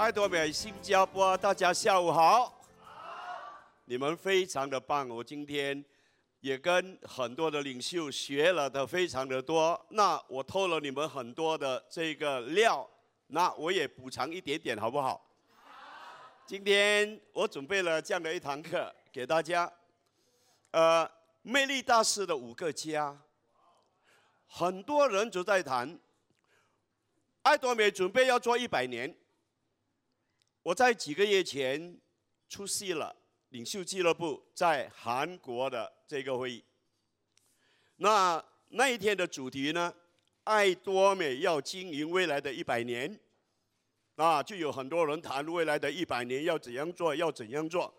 爱多美新加坡，大家下午好。你们非常的棒，我今天也跟很多的领袖学了的非常的多。那我偷了你们很多的这个料，那我也补偿一点点，好不好？今天我准备了这样的一堂课给大家。呃，魅力大师的五个家，很多人都在谈。爱多美准备要做一百年，我在几个月前出席了领袖俱乐部在韩国的这个会议。那那一天的主题呢，爱多美要经营未来的一百年，啊，就有很多人谈未来的一百年要怎样做，要怎样做，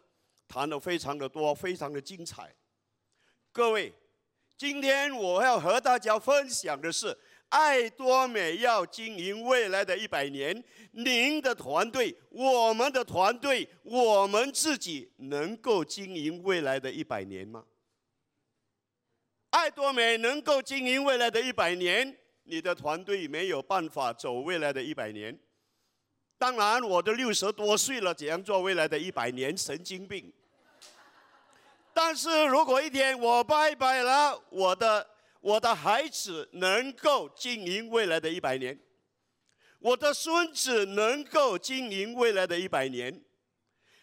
谈得非常的多，非常的精彩。各位，今天我要和大家分享的是，爱多美要经营未来的一百年，您的团队、我们的团队、我们自己能够经营未来的一百年吗？爱多美能够经营未来的一百年，你的团队没有办法走未来的一百年。当然，我都六十多岁了，怎样做未来的一百年？神经病。但是如果一天我拜拜了，我的我的孩子能够经营未来的一百年，我的孙子能够经营未来的一百年，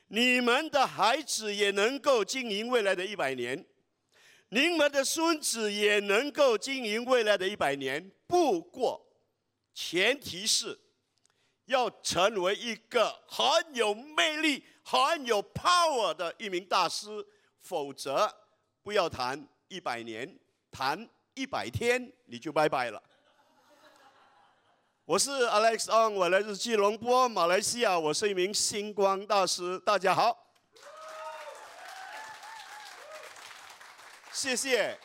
你们的孩子也能够经营未来的一百年，你们的孙子也能够经营未来的一百年。不过，前提是要成为一个很有魅力、很有 power 的一名大师。否则，不要谈一百年，谈一百天你就拜拜了。我是 Alex On，我来自吉隆坡，马来西亚，我是一名星光大师。大家好，谢谢。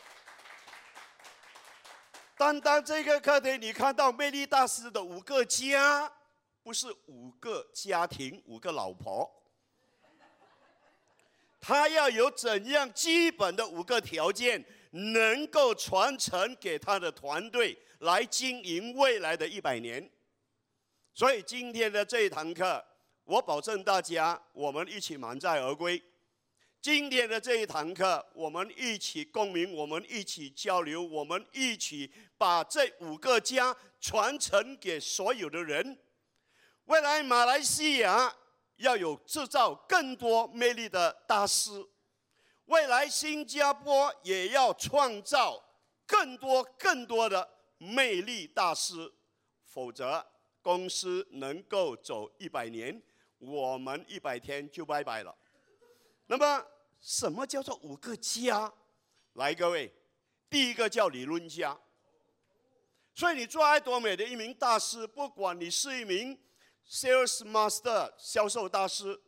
单单这个课题，你看到魅力大师的五个家，不是五个家庭，五个老婆。他要有怎样基本的五个条件，能够传承给他的团队来经营未来的一百年。所以今天的这一堂课，我保证大家，我们一起满载而归。今天的这一堂课，我们一起共鸣，我们一起交流，我们一起把这五个家传承给所有的人。未来马来西亚。要有制造更多魅力的大师，未来新加坡也要创造更多更多的魅力大师，否则公司能够走一百年，我们一百天就拜拜了。那么，什么叫做五个家？来，各位，第一个叫理论家。所以，你做爱多美的一名大师，不管你是一名。Sales Master 销售大师、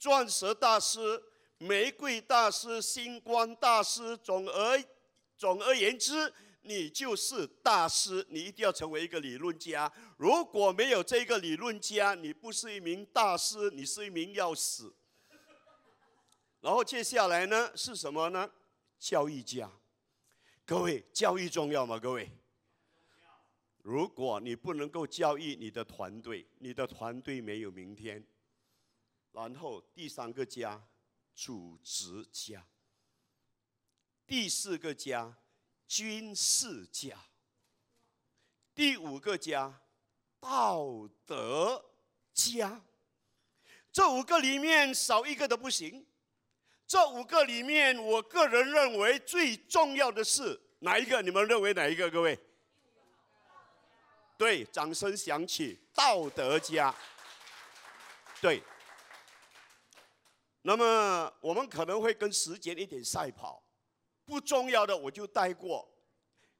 钻石大师、玫瑰大师、星光大师，总而总而言之，你就是大师。你一定要成为一个理论家。如果没有这个理论家，你不是一名大师，你是一名要死。然后接下来呢是什么呢？教育家。各位，教育重要吗？各位？如果你不能够教育你的团队，你的团队没有明天。然后第三个家，组织家；第四个家，军事家；第五个家，道德家。这五个里面少一个都不行。这五个里面，我个人认为最重要的是哪一个？你们认为哪一个？各位？对，掌声响起，道德家。对。那么我们可能会跟时间一点赛跑，不重要的我就带过。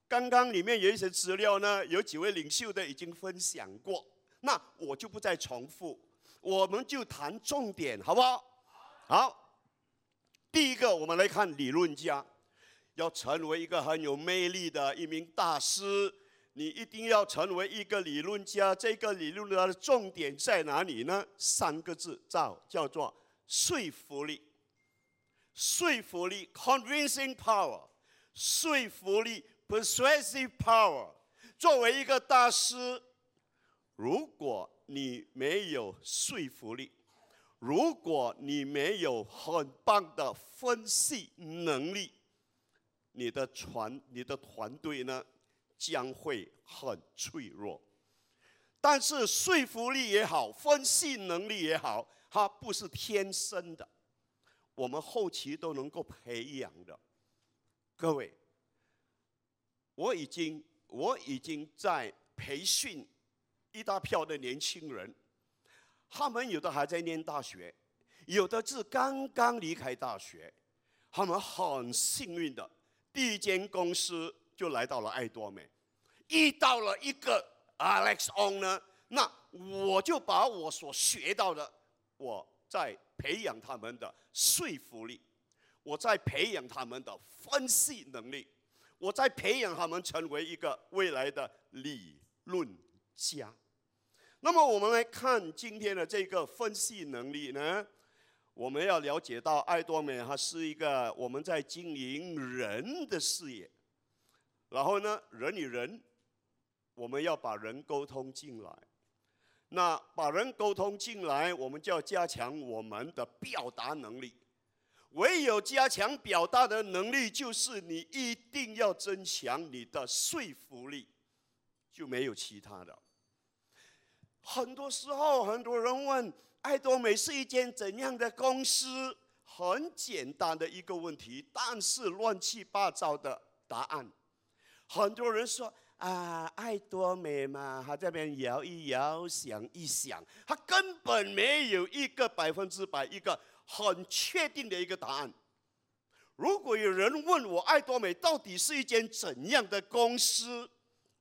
刚刚里面有一些资料呢，有几位领袖的已经分享过，那我就不再重复，我们就谈重点，好不好？好。第一个，我们来看理论家，要成为一个很有魅力的一名大师。你一定要成为一个理论家，这个理论的重点在哪里呢？三个字叫叫做说服力，说服力 （convincing power），说服力 （persuasive power）。作为一个大师，如果你没有说服力，如果你没有很棒的分析能力，你的团你的团队呢将会很脆弱。但是说服力也好，分析能力也好，它不是天生的，我们后期都能够培养的。各位，我已经我已经在培训一大票的年轻人，他们有的还在念大学，有的是刚刚离开大学，他们很幸运的，第一间公司就来到了爱多美，遇到了一个。Alex On 呢？那我就把我所学到的，我在培养他们的说服力，我在培养他们的分析能力，我在培养他们成为一个未来的理论家。那么我们来看今天的这个分析能力呢，我们要了解到爱多美它是一个我们在经营人的事业，然后呢，人与人。我们要把人沟通进来，那把人沟通进来，我们就要加强我们的表达能力。唯有加强表达的能力，就是你一定要增强你的说服力，就没有其他的。很多时候，很多人问爱多美是一间怎样的公司？很简单的一个问题，但是乱七八糟的答案。很多人说。啊，爱多美嘛，他这边摇一摇，想一想，他根本没有一个百分之百一个很确定的一个答案。如果有人问我爱多美到底是一间怎样的公司，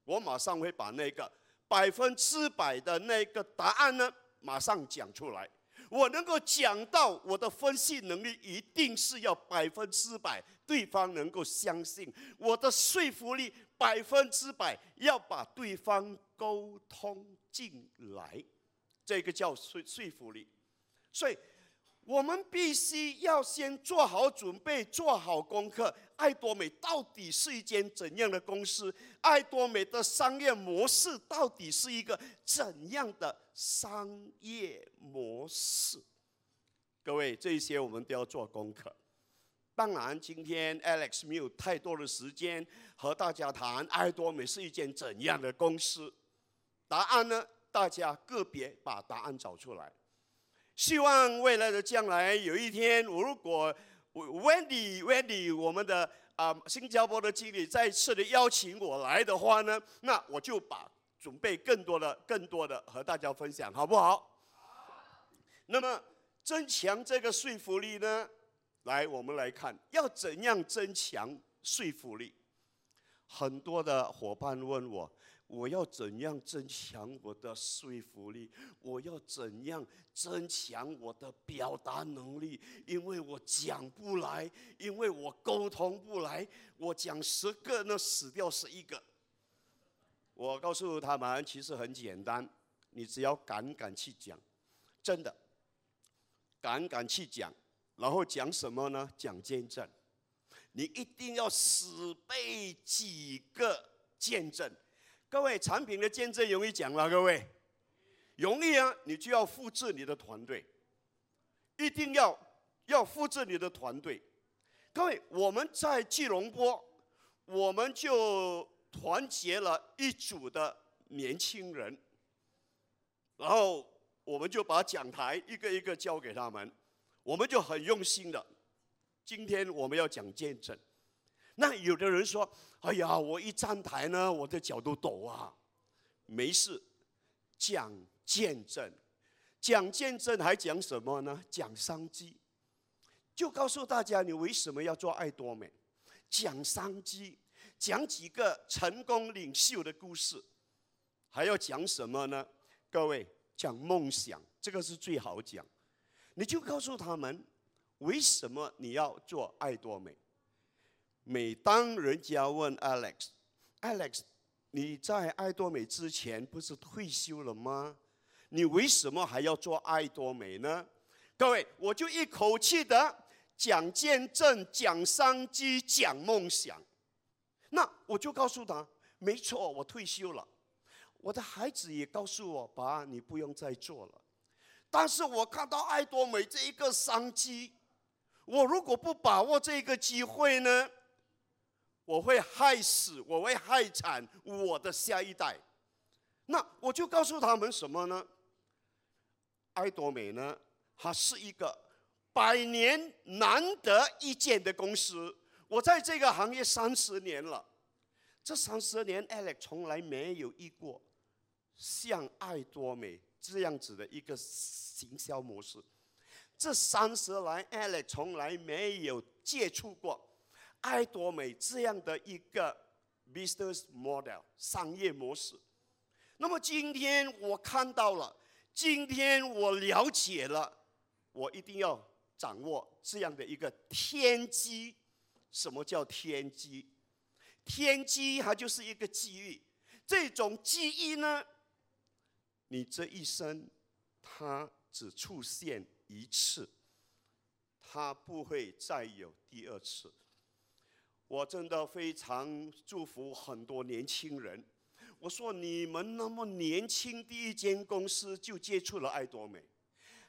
我马上会把那个百分之百的那个答案呢，马上讲出来。我能够讲到我的分析能力，一定是要百分之百，对方能够相信我的说服力。百分之百要把对方沟通进来，这个叫说说服力。所以，我们必须要先做好准备，做好功课。艾多美到底是一间怎样的公司？艾多美的商业模式到底是一个怎样的商业模式？各位，这些我们都要做功课。当然，今天 Alex 没有太多的时间和大家谈爱多美是一件怎样的公司。答案呢？大家个别把答案找出来。希望未来的将来有一天，如果 Wendy Wendy 我们的啊、新加坡的经理再次的邀请我来的话呢，那我就把准备更多的、更多的和大家分享，好不？好。那么增强这个说服力呢？来，我们来看，要怎样增强说服力？很多的伙伴问我，我要怎样增强我的说服力？我要怎样增强我的表达能力？因为我讲不来，因为我沟通不来，我讲十个，那死掉十一个。我告诉他们，其实很简单，你只要敢敢去讲，真的，敢敢去讲。然后讲什么呢？讲见证，你一定要死背几个见证。各位，产品的见证容易讲吗？各位，容易啊！你就要复制你的团队，一定要要复制你的团队。各位，我们在吉隆坡，我们就团结了一组的年轻人，然后我们就把讲台一个一个交给他们。我们就很用心的，今天我们要讲见证。那有的人说：“哎呀，我一站台呢，我的脚都抖啊。”没事，讲见证，讲见证还讲什么呢？讲商机，就告诉大家你为什么要做爱多美，讲商机，讲几个成功领袖的故事，还要讲什么呢？各位，讲梦想，这个是最好讲。你就告诉他们，为什么你要做爱多美？每当人家问 Alex，Alex，你在爱多美之前不是退休了吗？你为什么还要做爱多美呢？各位，我就一口气的讲见证、讲商机、讲梦想。那我就告诉他，没错，我退休了。我的孩子也告诉我：“爸，你不用再做了。”但是我看到爱多美这一个商机，我如果不把握这个机会呢，我会害死，我会害惨我的下一代。那我就告诉他们什么呢？爱多美呢，它是一个百年难得一见的公司。我在这个行业三十年了，这三十年，Alex 从来没有遇过像爱多美这样子的一个行销模式。这三十来，Alex 从来没有接触过爱多美这样的一个 business model 商业模式。那么今天我看到了，今天我了解了，我一定要掌握这样的一个天机。什么叫天机？天机它就是一个机遇，这种机遇呢，你这一生他只出现一次，他不会再有第二次。我真的非常祝福很多年轻人。我说你们那么年轻，第一间公司就接触了爱多美。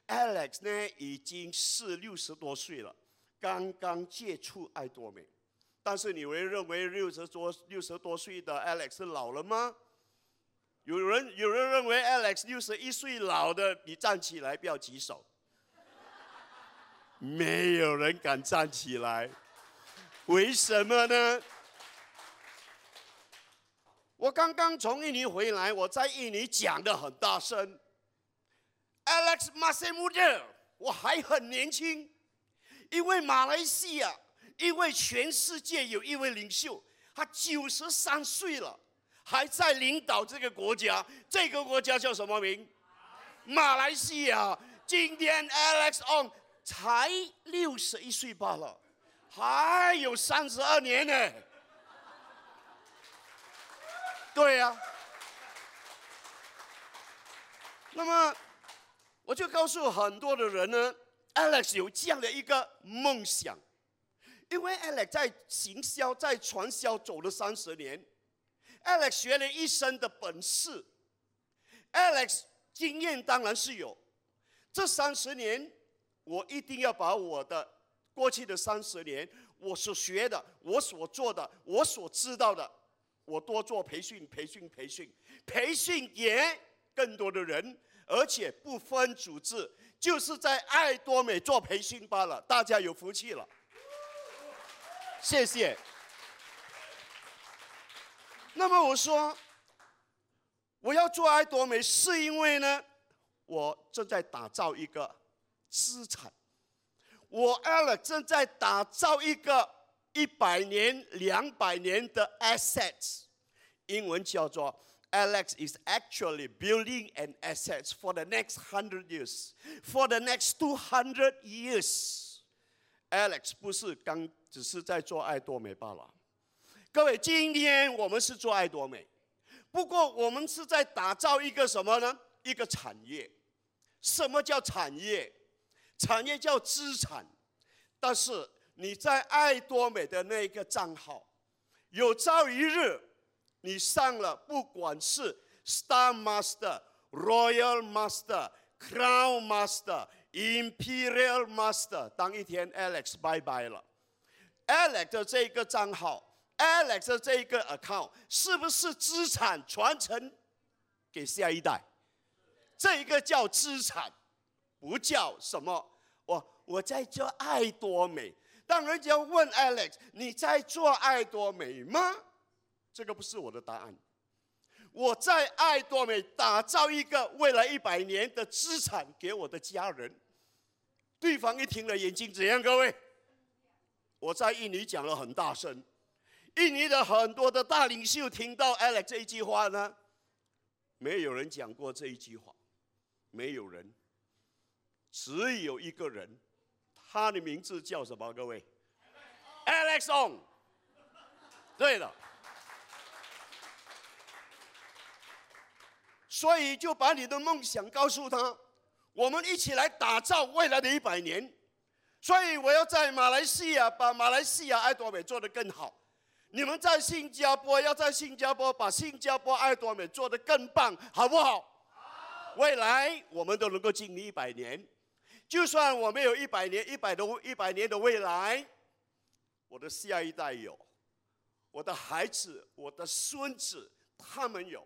Alex 呢，已经是六十多岁了。刚刚接触爱多美，但是你会认为六十多六十多岁的 Alex 老了吗？有人有人认为 Alex 六十一岁老的，你站起来不要举手。没有人敢站起来，为什么呢？我刚刚从印尼回来，我在印尼讲的很大声。Alex masih muda，我还很年轻。因为马来西亚，因为全世界有一位领袖，他九十三岁了，还在领导这个国家。这个国家叫什么名？马来西亚。今天 Alex On 才六十一岁罢了，还有三十二年呢。对呀、那么，我就告诉很多的人呢。Alex 有这样的一个梦想，因为 Alex 在行销、在传销走了三十年，Alex 学了一生的本事，Alex 经验当然是有。这三十年，我一定要把我的过去的三十年，我所学的、我所做的、我所知道的，我多做培训、培训、培训，培训给更多的人，而且不分组织。就是在爱多美做培训罢了，大家有福气了，谢谢。那么我说，我要做爱多美，是因为呢，我正在打造一个资产，我 Alex 正在打造一个一百年、两百年的 assets，英文叫做。Alex is actually building an assets for the next hundred years, for the next two hundred years. Alex 不是刚只是在做爱多美罢了。各位，今天我们是做爱多美，不过我们是在打造一个什么呢？一个产业。什么叫产业？产业叫资产。但是你在爱多美的那一个账号，有朝一日。你上了，不管是 Star Master、Royal Master、Crown Master、Imperial Master，当一天 Alex 拜拜了，Alex 的这个账号，Alex 的这个 account，是不是资产传承给下一代？这一个叫资产，不叫什么？我我在做爱多美。当人家问 Alex，你在做爱多美吗？这个不是我的答案。我在爱多美打造一个未来一百年的资产给我的家人。对方一听了，眼睛怎样？各位，我在印尼讲了很大声，印尼的很多的大领袖听到 Alex 这一句话呢，没有人讲过这一句话，没有人，只有一个人，他的名字叫什么？各位，Alexon。对了。所以就把你的梦想告诉他，我们一起来打造未来的一百年。所以我要在马来西亚把马来西亚爱多美做得更好。你们在新加坡要在新加坡把新加坡爱多美做得更棒，好不好？未来我们都能够经历一百年，就算我没有一百年、一百多、一百年的未来，我的下一代有，我的孩子、我的孙子他们有。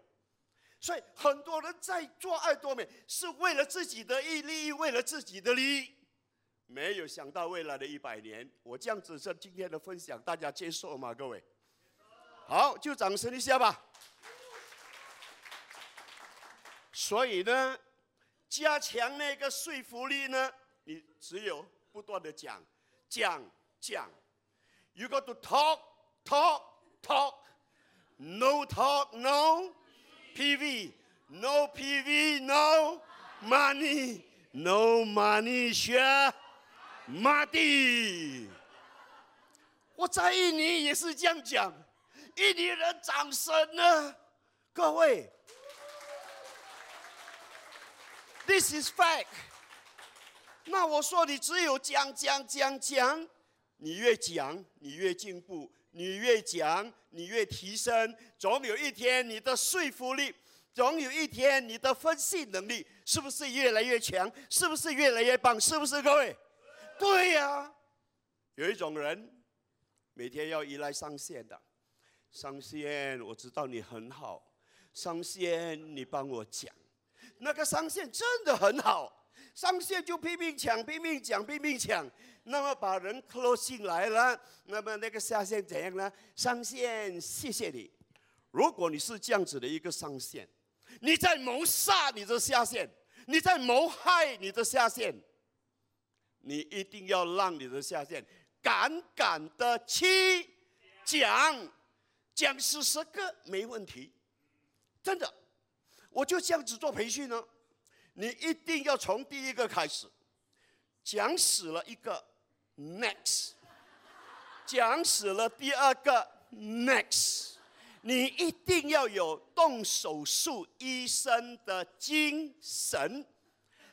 所以很多人在做爱多美，是为了自己的利益，为了自己的利益，没有想到未来的一百年。我这样子是今天的分享，大家接受吗？各位，好，就掌声一下吧。所以呢，加强那个说服力呢，你只有不断的讲，讲，讲。You got to talk, talk, talk. No talk, no. PV, no PV, no money, no money share money。我在印尼也是这样讲，印尼人掌声呢，各位。This is fact。那我说你只有讲讲讲讲，你越讲你越进步。你越讲，你越提升，总有一天你的说服力，总有一天你的分析能力，是不是越来越强？是不是越来越棒？是不是各位？对呀、有一种人，每天要依赖上线的，上线，我知道你很好，上线你帮我讲，那个上线真的很好，上线就拼命抢，拼命讲，拼命抢。那么把人 close 进来了，那么那个下线怎样呢？上线，谢谢你。如果你是这样子的一个上线，你在谋杀你的下线，你在谋害你的下线，你一定要让你的下线敢敢的去讲，讲四十个没问题，真的。我就这样子做培训呢，你一定要从第一个开始，讲死了一个。Next，讲死了第二个 Next，你一定要有动手术医生的精神。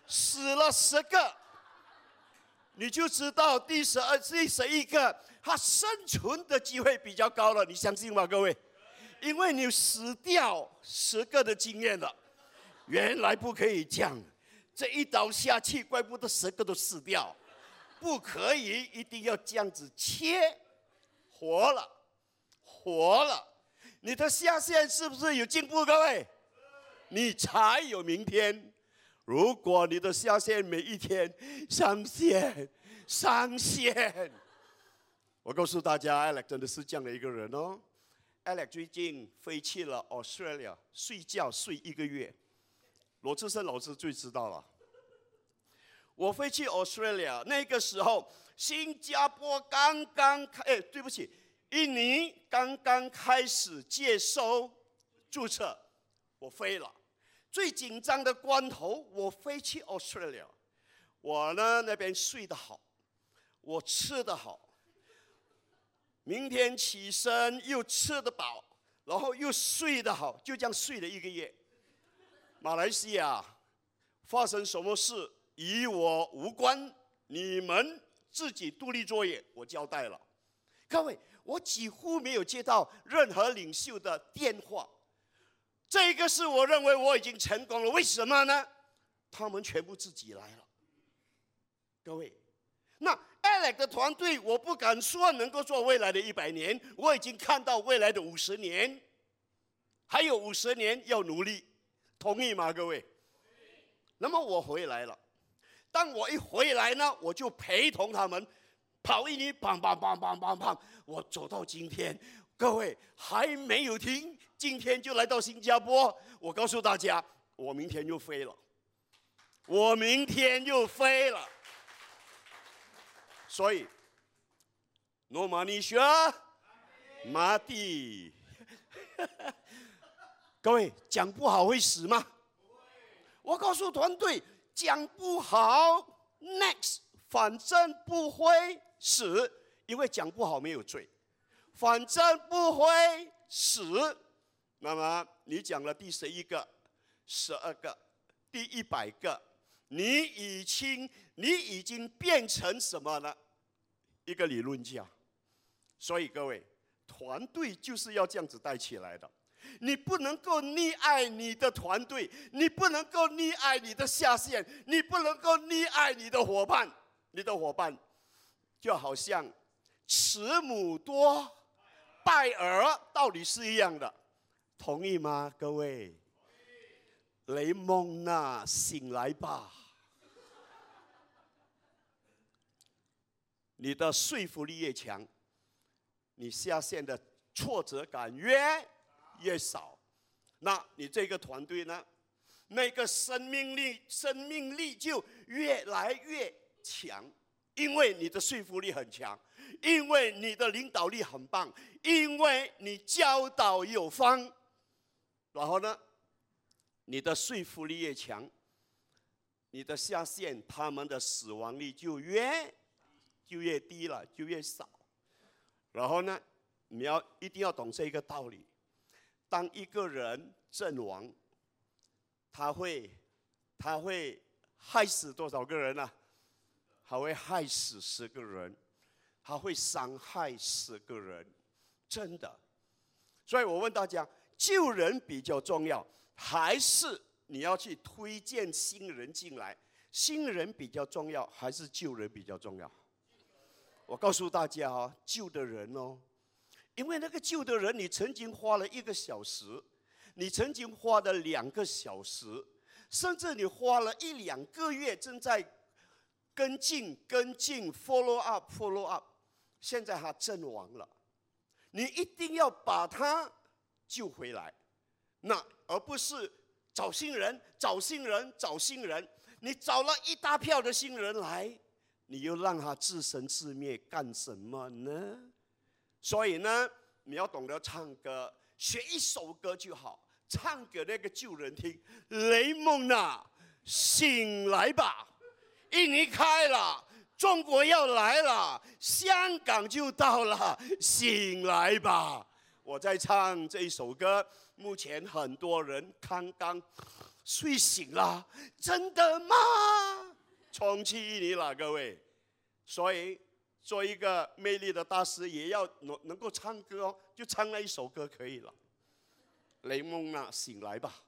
死了十个，你就知道第十二、第十一个他生存的机会比较高了。你相信吗，各位？因为你死掉十个的经验了。原来不可以这样，这一刀下去，怪不得十个都死掉。不可以，一定要这样子切，活了，活了，你的下线是不是有进步？各位，你才有明天。如果你的下线每一天上线，上线，我告诉大家，Alex 真的是这样的一个人哦。Alex 最近飞去了 Australia，睡觉睡一个月。罗志胜老师最知道了。我飞去 Australia，那个时候新加坡刚刚开，哎，对不起，印尼刚刚开始接收注册，我飞了。最紧张的关头，我飞去 Australia，我呢那边睡得好，我吃得好，明天起身又吃得饱，然后又睡得好，就这样睡了一个月。马来西亚发生什么事？与我无关，你们自己独立作业，我交代了。各位，我几乎没有接到任何领袖的电话，这个是我认为我已经成功了。为什么呢？他们全部自己来了。各位，那 Alex 的团队，我不敢说能够做未来的一百年，我已经看到未来的五十年，还有五十年要努力，同意吗？各位？那么我回来了。当我一回来呢，我就陪同他们跑印尼，砰砰砰砰砰砰，我走到今天，各位还没有停，今天就来到新加坡。我告诉大家，我明天就飞了，我明天就飞了。所以，no money sure money。各位讲不好会死吗？我告诉团队。讲不好，next，反正不会死，因为讲不好没有罪，反正不会死。那么你讲了第十一个、十二个、第一百个，你已经你已经变成什么了？一个理论家。所以各位，团队就是要这样子带起来的。你不能够溺爱你的团队，你不能够溺爱你的下线，你不能够溺爱你的伙伴。你的伙伴就好像慈母多，败儿，道理是一样的，同意吗，各位？雷蒙娜，醒来吧！你的说服力越强，你下线的挫折感越越少，那你这个团队呢？那个生命力、生命力就越来越强，因为你的说服力很强，因为你的领导力很棒，因为你教导有方，然后呢，你的说服力越强，你的下线他们的死亡率就越就越低了，就越少。然后呢，你要一定要懂这一个道理。当一个人阵亡，他会他会害死多少个人呢？他会害死十个人，他会伤害十个人，真的。所以我问大家，救人比较重要，还是你要去推荐新人进来？新人比较重要，还是救人比较重要？我告诉大家啊，救的人哦。因为那个救的人，你曾经花了一个小时，你曾经花了两个小时，甚至你花了一两个月正在跟进、跟进、follow up、follow up，现在他阵亡了，你一定要把他救回来，那而不是找新人、找新人、找新人，你找了一大票的新人来，你又让他自生自灭干什么呢？所以呢，你要懂得唱歌，学一首歌就好，唱给那个旧人听。雷蒙娜，醒来吧！印尼开了，中国要来了，香港就到了，醒来吧！我在唱这一首歌，目前很多人刚刚睡醒了，真的吗？充气你了，各位，所以。做一个魅力的大师，也要能能够唱歌哦，就唱那一首歌可以了。雷蒙娜，醒来吧！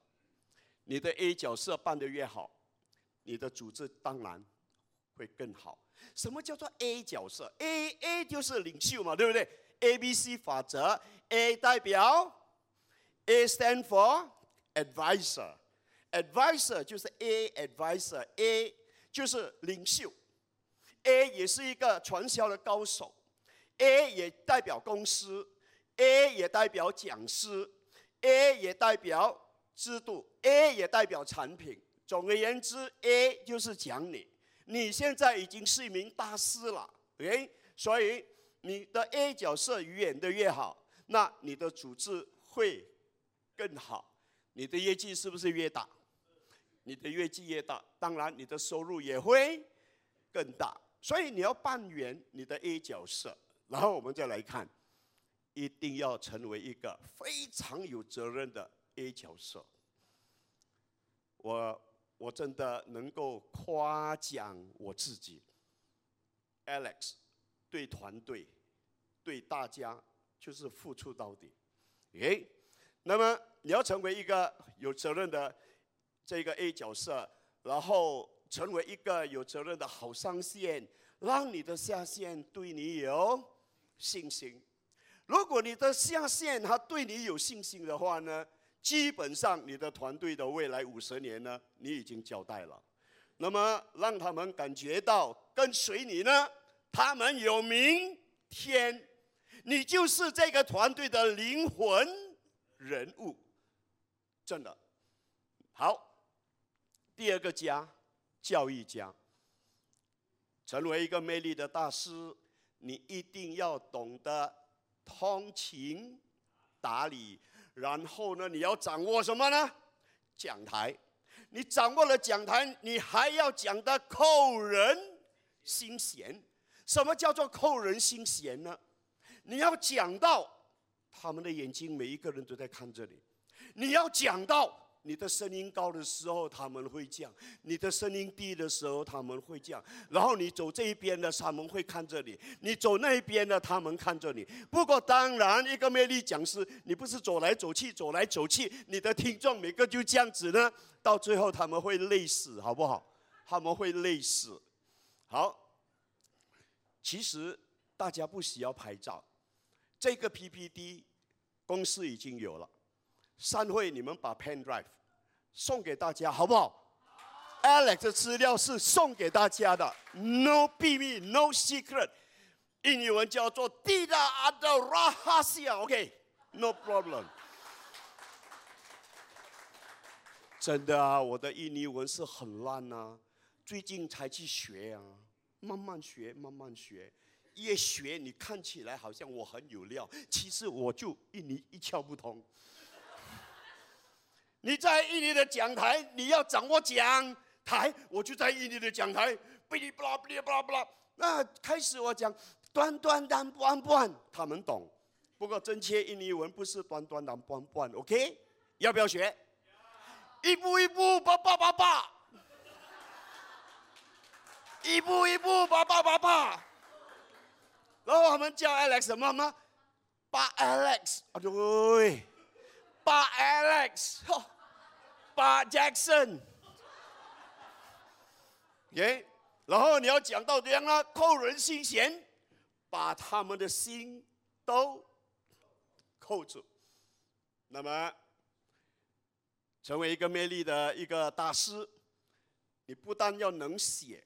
你的 A 角色扮得越好，你的组织当然会更好。什么叫做 A 角色？A A 就是领袖嘛，对不对？A B C 法则，A 代表 A stand for advisor，advisor 就是 A advisor，A 就是领袖。A 也是一个传销的高手，A 也代表公司，A 也代表讲师，A 也代表制度，A 也代表产品。总而言之，A 就是讲你。你现在已经是一名大师了，OK？所以你的 A 角色演得越好，那你的组织会更好，你的业绩是不是越大？你的业绩越大，当然你的收入也会更大。所以你要扮演你的 A 角色，然后我们再来看，一定要成为一个非常有责任的 A 角色。我我真的能够夸奖我自己，Alex 对团队对大家就是付出到底。诶，那么你要成为一个有责任的这个 A 角色，然后。成为一个有责任的好上线，让你的下线对你有信心。如果你的下线他对你有信心的话呢，基本上你的团队的未来五十年呢，你已经交代了。那么让他们感觉到跟随你呢，他们有明天，你就是这个团队的灵魂人物，真的。好，第二个家。教育家，成为一个魅力的大师，你一定要懂得通情达理。然后呢，你要掌握什么呢？讲台。你掌握了讲台，你还要讲得扣人心弦。什么叫做扣人心弦呢？你要讲到他们的眼睛，每一个人都在看着你。你要讲到你的声音高的时候，他们会降；你的声音低的时候，他们会降。然后你走这一边的，他们会看着你；你走那一边的，他们看着你。不过当然，一个魅力讲师，你不是走来走去，走来走去，你的听众每个就这样子呢，到最后他们会累死，好不好？他们会累死。好，其实大家不需要拍照，这个 PPT 公司已经有了。散会，你们把 pen drive 送给大家，好不好？Alex 的资料是送给大家的，no 秘密，no secret。印尼文叫做 Tidak ada rahasia，OK，no problem。真的啊，我的印尼文是很烂啊，最近才去学啊，慢慢学，慢慢学。越学，你看起来好像我很有料，其实我就印尼一窍不通。你在印尼的讲台，你要掌握讲台，我就在印尼的讲台，哔哩吧啦，哔哩吧啦，吧啦。那开始我讲端端当半半，他们懂。不过真切印尼文不是端端当半半，OK？要不要学？一步一步，爸爸爸爸。一步一步，爸爸爸爸。然后他们叫 Alex 妈妈，爸 Alex，啊对。把 Alex，把 Jackson，耶，然后你要讲到这样啊，扣人心弦，把他们的心都扣住。那么，成为一个魅力的一个大师，你不但要能写，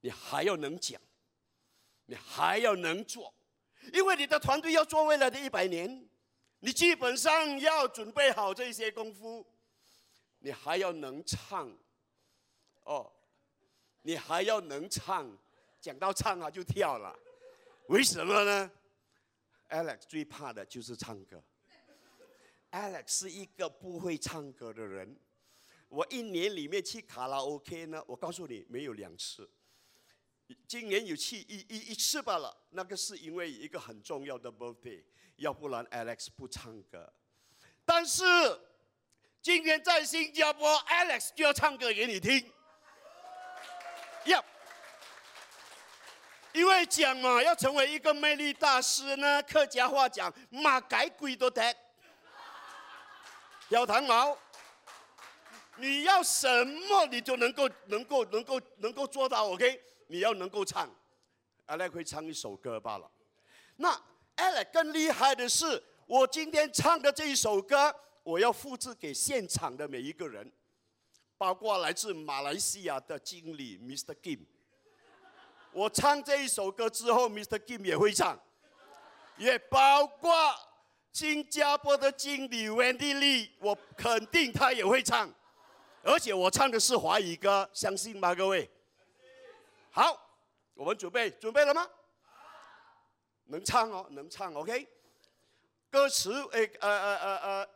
你还要能讲，你还要能做，因为你的团队要做未来的一百年。你基本上要准备好这些功夫，你还要能唱，哦，你还要能唱，讲到唱啊就跳了，为什么呢？Alex 最怕的就是唱歌。Alex 是一个不会唱歌的人，我一年里面去卡拉 OK 呢，我告诉你没有两次，今年有去一一一次罢了，那个是因为一个很重要的 birthday。要不然 Alex 不唱歌，但是今天在新加坡，Alex 就要唱歌给你听。要，因为讲嘛，要成为一个魅力大师呢，客家话讲马改鬼都得，要弹毛，你要什么你就能够能够能够能够做到，OK？你要能够唱，Alex 会唱一首歌罢了，那。Alex 更厉害的是，我今天唱的这一首歌，我要复制给现场的每一个人，包括来自马来西亚的经理 Mr. Kim。我唱这一首歌之后，Mr. Kim 也会唱，也包括新加坡的经理 Wendy Lee，我肯定他也会唱，而且我唱的是华语歌，相信吗，各位？好，我们准备，准备了吗？能唱哦，能唱，OK。歌词，诶，呃呃呃呃，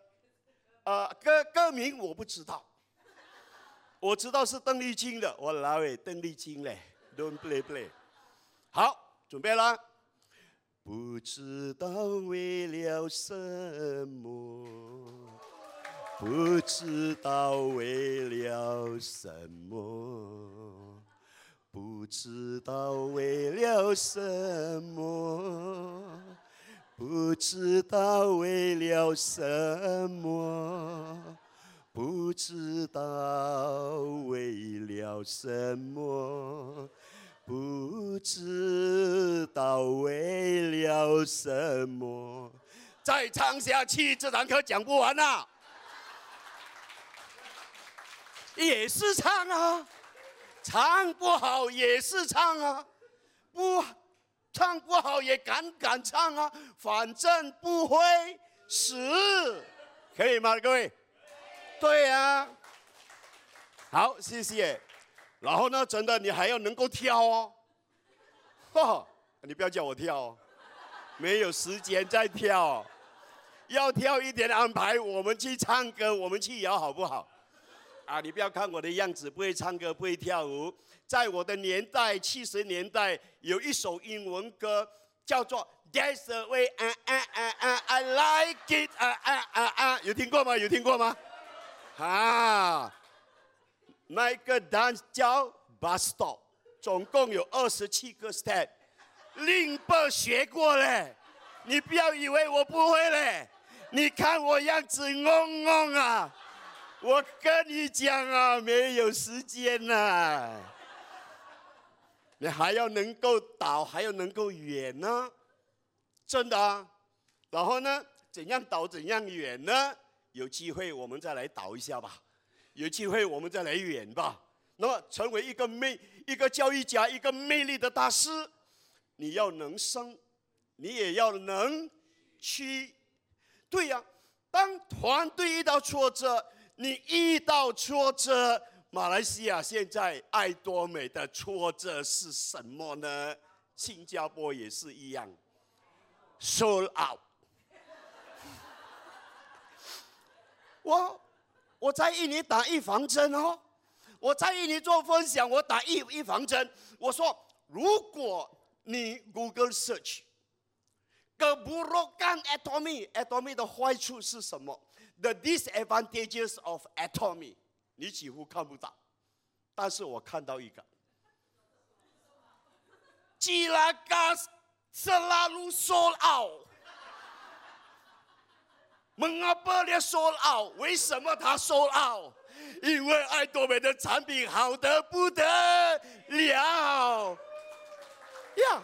呃歌歌名我不知道，我知道是邓丽君的，我老诶，邓丽君嘞，Don't play play。好，准备啦。不知道为了什么，不知道为了什么。不知道为了什么，不知道为了什么，不知道为了什么，不知道为了什么，再唱下去这堂课讲不完呐、也是唱啊。唱不好也是唱啊，不唱不好也敢敢唱啊，反正不会死，可以吗，各位？对呀、啊。好，谢谢。然后呢，真的你还要能够跳哦，哈，你不要叫我跳哦，没有时间再跳，要跳一点安排，我们去唱歌，我们去摇，好不好？啊，你不要看我的样子，不会唱歌，不会跳舞。在我的年代，七十年代有一首英文歌，叫做《That's the way I I I I I like it》啊啊啊啊！有听过吗？有听过吗？啊，那个单叫 bus stop，总共有二十七个 step，林伯学过嘞，你不要以为我不会嘞，你看我样子懵懵啊，我跟你讲啊，没有时间呐、你还要能够导，还要能够远呢，真的啊，然后呢，怎样导怎样远呢？有机会我们再来导一下吧，有机会我们再来远吧。那么成为一个魅一个教育家，一个魅力的大师，你要能生，你也要能屈。对呀，当团队遇到挫折，你遇到挫折，马来西亚现在爱多美的挫折是什么呢？新加坡也是一样，sold out。我我在印尼打预防针哦，我在印尼做分享，我打预预防针。我说，如果你 Google search keburukan atomy，atomy 的坏处是什么？The disadvantages of atomy，你几乎看不到，但是我看到一个，Cilaca selalu sold out。Mengapa dia sold out？为什么他 sold out？因为爱多美的产品好得不得了呀！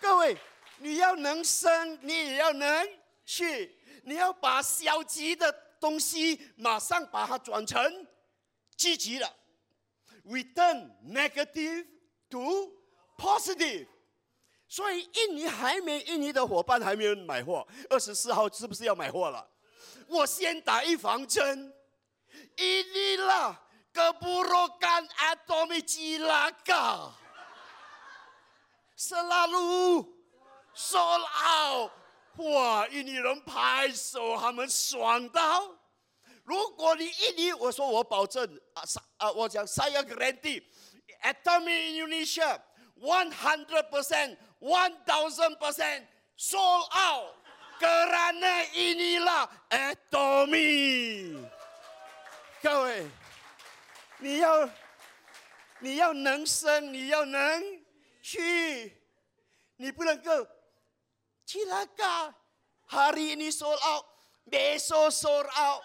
各位，你要能生，你也要能去。你要把消极的东西马上把它转成积极的。We turn negative to positive。所以印尼还没，印尼的伙伴还没有买货。二十四号是不是要买货了？我先打预防针。伊尼拉格布罗干哇！印尼人拍手，他们爽到。如果你印尼，我说我保证啊，啊，我讲 saya guarantee，Atomy Indonesia，one hundred percent。One thousand percent sold out kerana inilah Atomy。各位，你要你要能生，你要能去，你不能够。Cilaka hari ini sold out, besok sold out,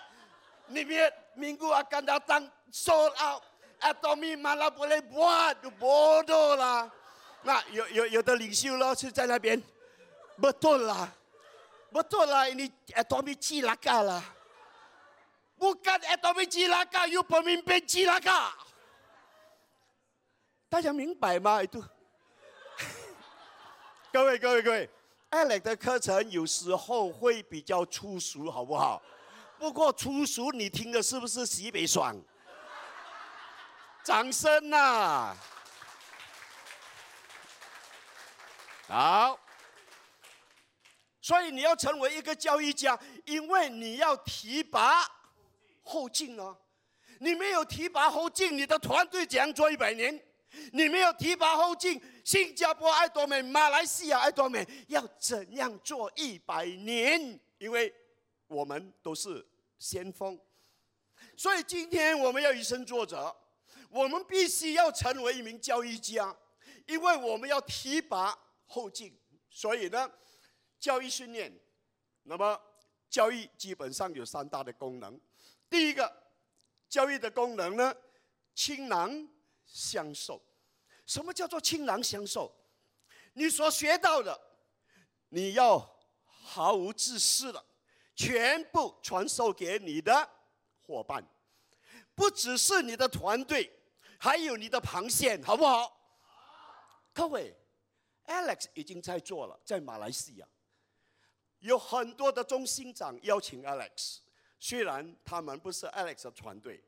minggu akan datang sold out. Atomy malah boleh buat, bodoh lah。那有有有的领袖咯，是在那边，betul 啦，betul 啦，你 Atomy Cilaka 啦，bukan Atomy Cilaka，you pemimpin Cilaka，大家明白吗？都，各位各位各位 ，Alex 的课程有时候会比较粗俗，好不好？不过粗俗你听的是不是喜北爽？掌声呐、啊！好，所以你要成为一个教育家，因为你要提拔后进啊！你没有提拔后进，你的团队怎样做一百年？你没有提拔后进，新加坡爱多美、马来西亚爱多美要怎样做一百年？因为我们都是先锋，所以今天我们要以身作则，我们必须要成为一名教育家，因为我们要提拔。后进，所以呢，教育训练，那么教育基本上有三大的功能。第一个，教育的功能呢，倾囊相授。什么叫做倾囊相授？你所学到的，你要毫无自私的，全部传授给你的伙伴，不只是你的团队，还有你的螃蟹，好不好？各位。Alex 已经在做了，在马来西亚有很多的中心长邀请 Alex，虽然他们不是 Alex 的团队，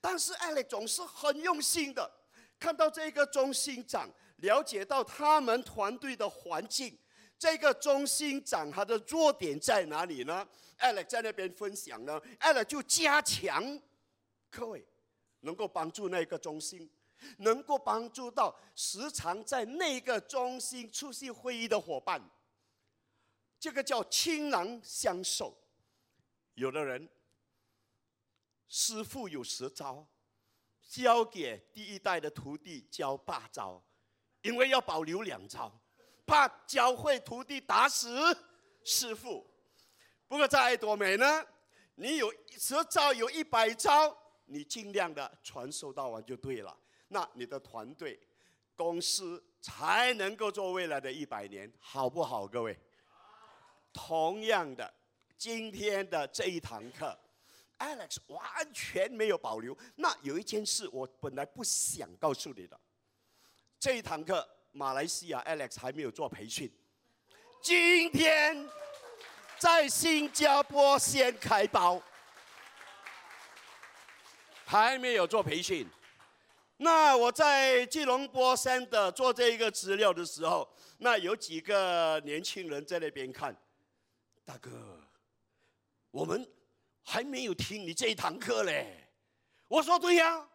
但是 Alex 总是很用心的看到这个中心长，了解到他们团队的环境，这个中心长他的弱点在哪里呢？Alex 在那边分享呢，Alex 就加强各位能够帮助那个中心。能够帮助到时常在那个中心出席会议的伙伴，这个叫倾囊相授。有的人师傅有十招，教给第一代的徒弟教八招，因为要保留两招，怕教会徒弟打死师傅。不过在爱多美呢，你有十招，有一百招，你尽量的传授到完就对了。那你的团队、公司才能够做未来的一百年，好不好，各位？同样的，今天的这一堂课，Alex 完全没有保留。那有一件事，我本来不想告诉你的，这一堂课，马来西亚 Alex 还没有做培训，今天。在新加坡先开包，还没有做培训。那我在吉隆坡 Center 做这一个资料的时候，那有几个年轻人在那边看。大哥，我们还没有听你这一堂课嘞。我说对呀，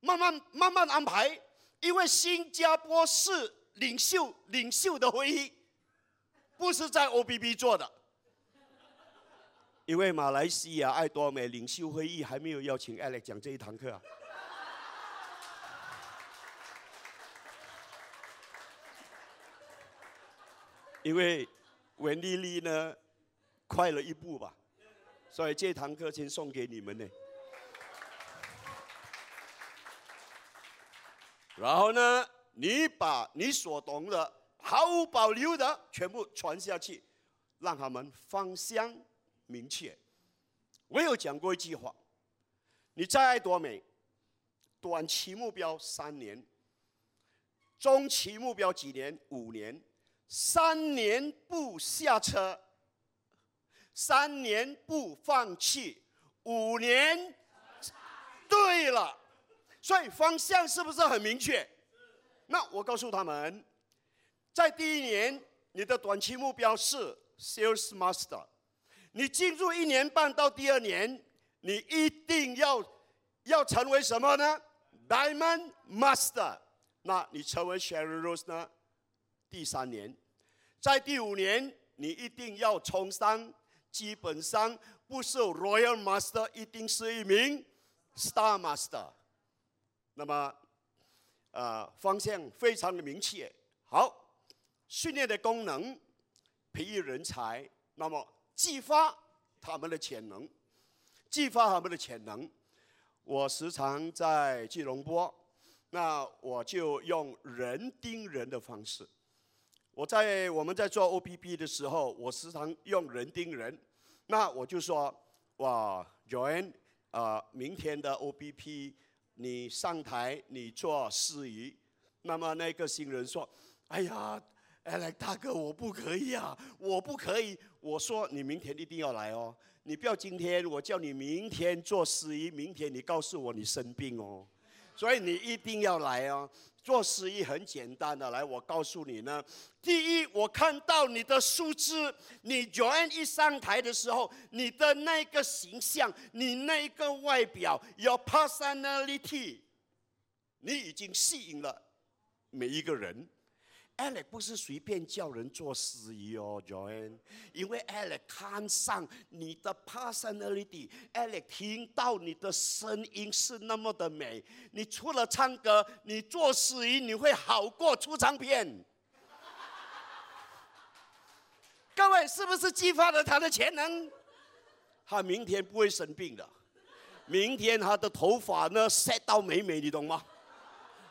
慢慢慢慢安排，因为新加坡是领袖领袖的会议。不是在 OBB 做的，因为马来西亚爱多美领袖会议还没有邀请 Alex 讲这一堂课啊。因为文丽丽呢快了一步吧，所以这堂课先送给你们呢。然后呢，你把你所懂的。毫无保留的全部传下去，让他们方向明确。我有讲过一句话：你再爱多美，短期目标三年，中期目标几年？五年，三年不下车，三年不放弃，五年，对了，所以方向是不是很明确？那我告诉他们。在第一年，你的短期目标是 Sales Master。你进入一年半到第二年，你一定要要成为什么呢？Diamond Master。那你成为 Sherry Rose 呢？第三年，在第五年，你一定要从商，基本上不是 Royal Master，一定是一名 Star Master。那么，呃，方向非常的明确。好。训练的功能，培育人才，那么激发他们的潜能，激发他们的潜能。我时常在吉隆坡，那我就用人盯人的方式。我在我们在做 O P P 的时候，我时常用人盯人。那我就说，哇，Joan 啊，明天的 O P P，你上台你做司仪。那么那个新人说，哎呀。哎，来大哥，我不可以啊，我不可以。我说你明天一定要来哦，你不要今天，我叫你明天做司仪，明天你告诉我你生病哦，所以你一定要来哦。做司仪很简单的，来，我告诉你呢。第一，我看到你的数字，你 join 一上台的时候，你的那个形象，你那个外表，Your personality，你已经吸引了每一个人。Alex 不是随便叫人做司仪哦，Joanne，因为 Alex 看上你的 personality，Alex 听到你的声音是那么的美，你除了唱歌，你做司仪你会好过出唱片。各位是不是激发了他的潜能？他明天不会生病的，明天他的头发呢塞到美美，你懂吗？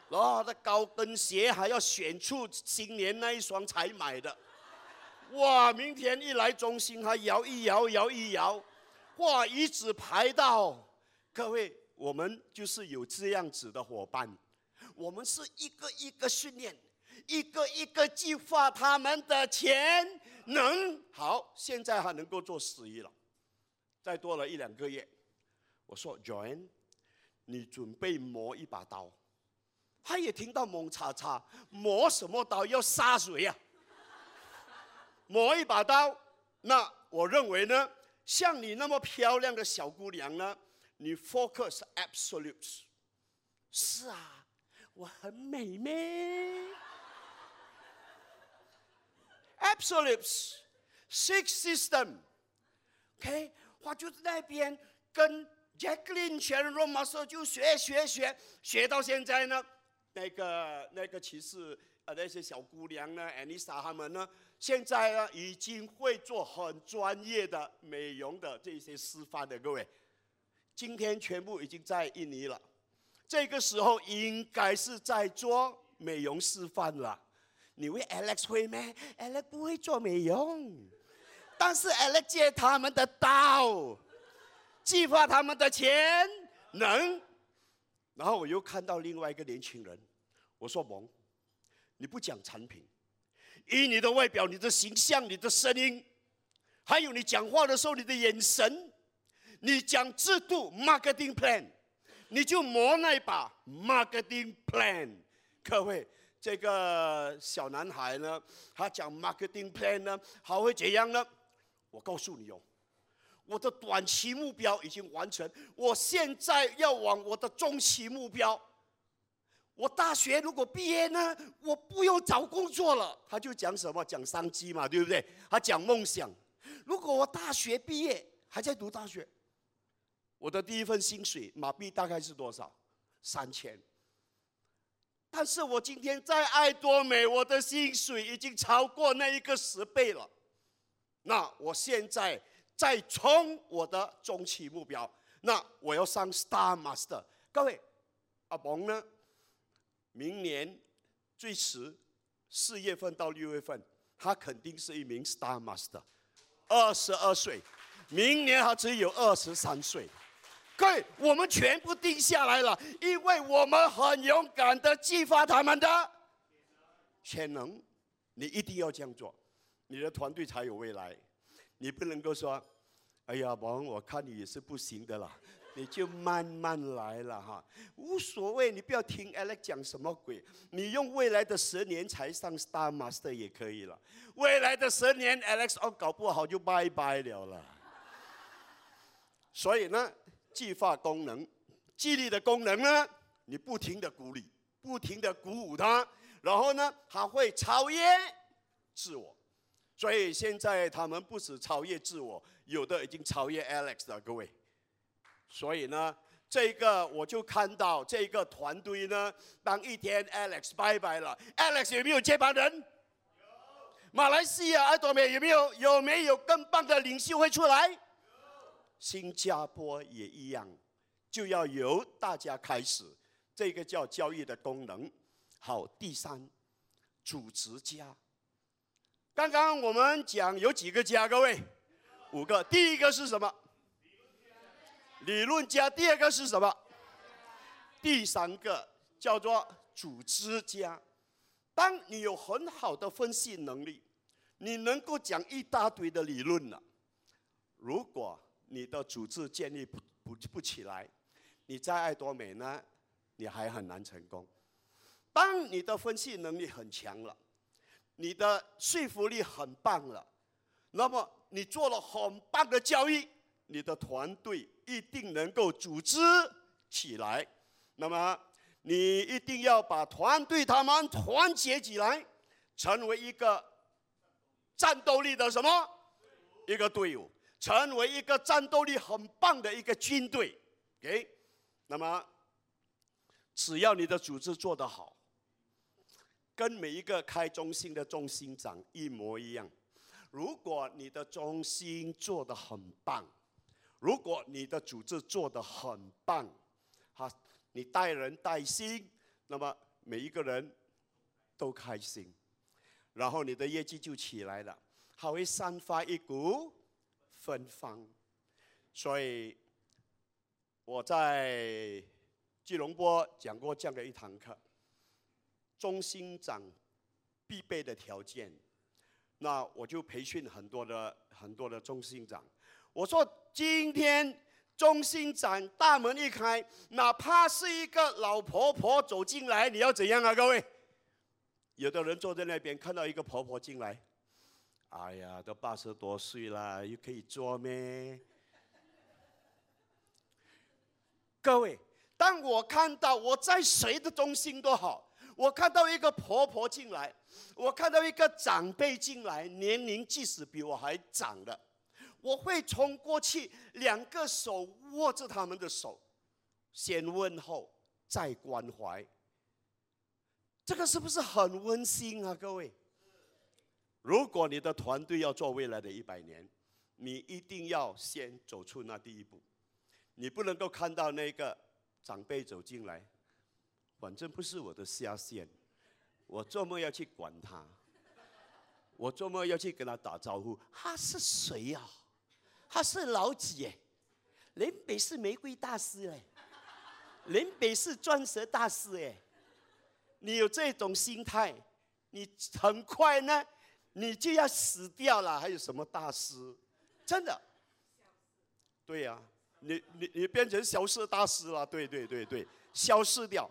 然后他的高跟鞋还要选出新年那一双才买的，哇！明天一来中心还摇一摇，摇一摇，哇！一直排到，各位，我们就是有这样子的伙伴，我们是一个一个训练，一个一个计划他们的潜能。好，现在还能够做司仪了，再多了一两个月，我说，Joan，你准备磨一把刀。他也听到猛叉叉，磨什么刀？要杀谁呀？磨一把刀，那我认为呢，像你那么漂亮的小姑娘呢，你 focus absolutes。是啊，我很美咩？absolutes six system，，OK，我就在那边跟 Jacqueline 全罗马说就学学学学到现在呢，那个那个骑士呃那些小姑娘呢艾丽莎他们呢，现在呢已经会做很专业的美容的这些示范的各位，今天全部已经在印尼了，这个时候应该是在做美容示范了。你问 Alex 会吗？Alex 不会做美容，但是 Alex 借他们的刀，激发他们的钱能。然后我又看到另外一个年轻人，我说蒙，你不讲产品，以你的外表、你的形象、你的声音，还有你讲话的时候你的眼神，你讲制度 marketing plan，你就磨那把 marketing plan，各位。这个小男孩呢，他讲 marketing plan 呢，还会怎样呢？我告诉你哦，我的短期目标已经完成，我现在要往我的中期目标。我大学如果毕业呢，我不用找工作了。他就讲什么？讲商机嘛，对不对？他讲梦想。如果我大学毕业还在读大学，我的第一份薪水马币大概是多少？三千。但是我今天在爱多美，我的薪水已经超过那一个十倍了。那我现在在冲我的中期目标，那我要上 Star Master。各位，阿蒙呢？明年最迟四月份到六月份，他肯定是一名 Star Master，二十二岁，明年他只有二十三岁。各位，我们全部定下来了，因为我们很勇敢的激发他们的潜能。你一定要这样做，你的团队才有未来。你不能够说：“哎呀，王，我看你也是不行的啦。”你就慢慢来了哈，无所谓。你不要听 Alex 讲什么鬼，你用未来的十年才上 Star Master 也可以了。未来的十年，Alex 哦，搞不好就拜拜了了。所以呢。计划功能，激励的功能呢？你不停的鼓励，不停的鼓舞他，然后呢，他会超越自我。所以现在他们不止超越自我，有的已经超越 Alex 了，各位。所以呢，这个我就看到这个团队呢，当一天 Alex 拜拜了，Alex 有没有接班人？马来西亚爱多美有没有？有没有更棒的领袖会出来？新加坡也一样，就要由大家开始，这个叫教育的功能。好，第三，组织家。刚刚我们讲有几个家，各位，五个。第一个是什么？理论家。第二个是什么？第三个叫做组织家。当你有很好的分析能力，你能够讲一大堆的理论了。如果你的组织建立不不不起来，你在爱多美呢，你还很难成功。当你的分析能力很强了，你的说服力很棒了，那么你做了很棒的交易，你的团队一定能够组织起来。那么你一定要把团队他们 团结起来，成为一个战斗力的什么？一个队伍。成为一个战斗力很棒的一个军队，OK？那么，只要你的组织做得好，跟每一个开中心的中心长一模一样。如果你的中心做得很棒，如果你的组织做得很棒，哈，你带人带心，那么每一个人都开心，然后你的业绩就起来了，还会散发一股。芬芳，所以我在吉隆坡讲过这样的一堂课，中心长必备的条件，那我就培训很多的很多的中心长。我说今天中心展大门一开，哪怕是一个老婆婆走进来，你要怎样啊？各位，有的人坐在那边看到一个婆婆进来。哎呀，都八十多岁了，又可以做咩？各位，当我看到我在谁的中心都好，我看到一个婆婆进来，我看到一个长辈进来，年龄即使比我还长的，我会冲过去，两个手握着他们的手，先问候，再关怀。这个是不是很温馨啊，各位？如果你的团队要做未来的一百年，你一定要先走出那第一步。你不能够看到那个长辈走进来，反正不是我的下线，我做梦要去管他，我做梦要去跟他打招呼。他是谁呀？他是老几？哎，林北是玫瑰大师哎，林北是钻石大师哎。你有这种心态，你很快呢，你就要死掉了。还有什么大师？真的？对呀、你你你变成消失大师了。对对对对，消失掉。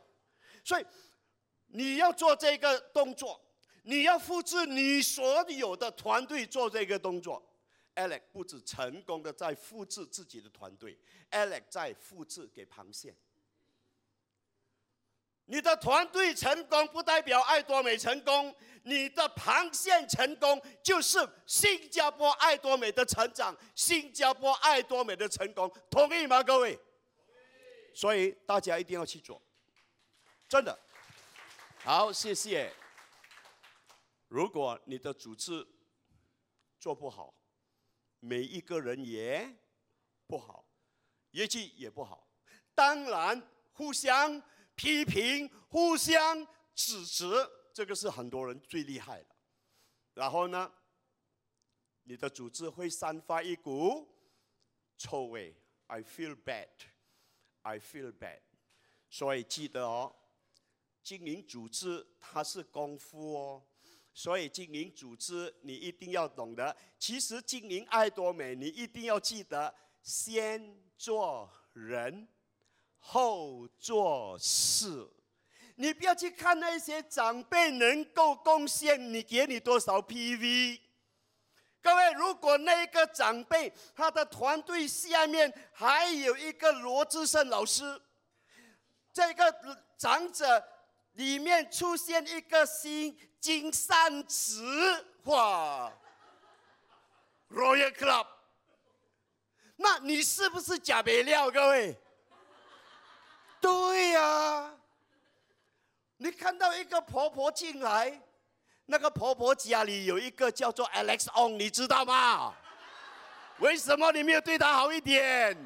所以你要做这个动作，你要复制你所有的团队做这个动作。Alex 不止成功的在复制自己的团队，Alex 在复制给螃蟹。你的团队成功不代表爱多美成功，你的螃蟹成功就是新加坡爱多美的成长，新加坡爱多美的成功，同意吗，各位？所以大家一定要去做，真的。好，谢谢。如果你的组织做不好，每一个人也不好，业绩也不好，当然互相。批评、互相指责，这个是很多人最厉害的。然后呢，你的组织会散发一股臭味。I feel bad, I feel bad。所以记得哦，经营组织它是功夫哦。所以经营组织你一定要懂得。其实经营爱多美，你一定要记得先做人。后做事，你不要去看那些长辈能够贡献你给你多少 PV。各位，如果那个长辈他的团队下面还有一个罗志胜老师，这个长者里面出现一个新金三慈，哇，Royal Club，那你是不是假没料，各位？对呀、你看到一个婆婆进来，那个婆婆家里有一个叫做 Alex On，你知道吗？为什么你没有对她好一点？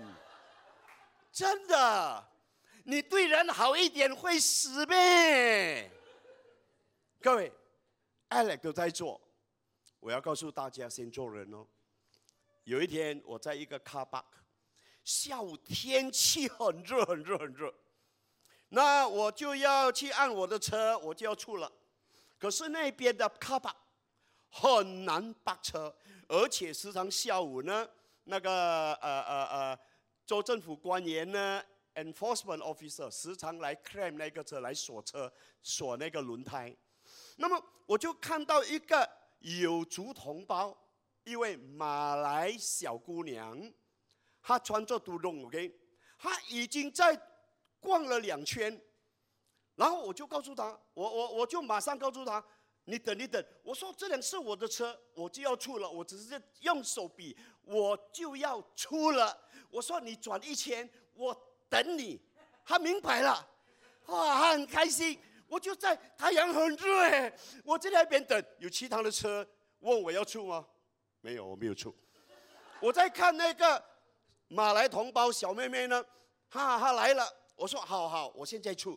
真的，你对人好一点会死咩？各位，Alex 都在做，我要告诉大家，先做人哦。有一天我在一个 car park，下午天气很热很热很热。那我就要去按我的车，我就要出了。可是那边的卡巴很难泊车，而且时常下午呢，那个呃呃呃州政府官员呢，enforcement officer 时常来 claim 那个车来锁车，锁那个轮胎。那么我就看到一个有族同胞，一位马来小姑娘，她穿着杜龙，OK，她已经在。逛了两圈，然后我就告诉她，我我我就马上告诉她，你等一等。我说这辆是我的车，我就要出了，我只是用手比，我就要出了。我说你转一圈，我等你。他明白了，哇，他很开心。我就在太阳很热哎，我在那边等，有其他的车问我要出吗？没有，我没有出。我在看那个马来同胞小妹妹呢，哈哈来了。我说好好，我现在出。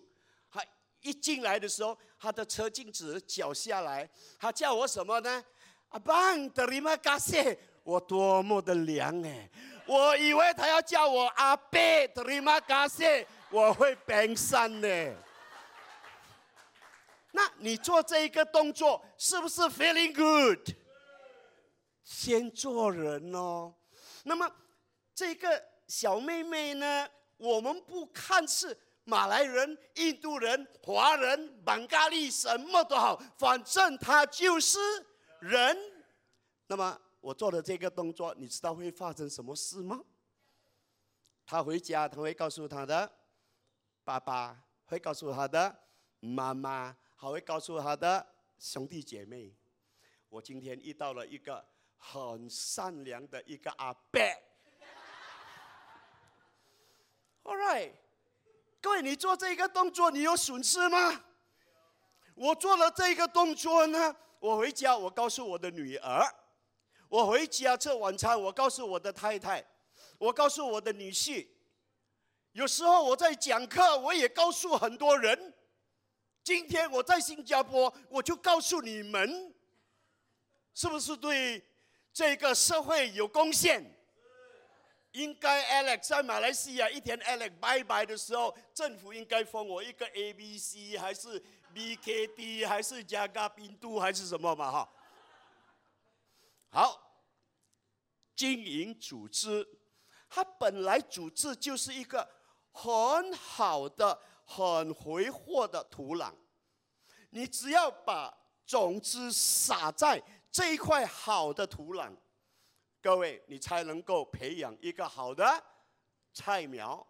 她一进来的时候，她的车镜子脚下来，她叫我什么呢？阿邦德里玛嘎谢，我多么的凉哎！我以为他要叫我阿贝德里玛嘎谢，我会冰山呢。那你做这一个动作是不是 feeling good？先做人哦。那么这个小妹妹呢？我们不看是马来人、印度人、华人、邦加利，什么都好，反正她就是人。那么我做的这个动作，你知道会发生什么事吗？她回家，她会告诉她的爸爸，会告诉她的妈妈，他会告诉他的兄弟姐妹。我今天遇到了一个很善良的一个阿伯。All right，各位，你做这个动作，你有损失吗？我做了这个动作呢，我回家，我告诉我的女儿，我回家吃晚餐，我告诉我的太太，我告诉我的女婿。有时候我在讲课，我也告诉很多人。今天我在新加坡，我就告诉你们，是不是对这个社会有贡献？应该 Alex 在马来西亚一天 Alex 拜拜的时候，政府应该封我一个 A B C 还是 B K D 还是加加宾都还是什么嘛哈？好，经营组织，它本来组织就是一个很好的、很肥沃的土壤，你只要把种子撒在这一块好的土壤。各位，你才能够培养一个好的菜苗，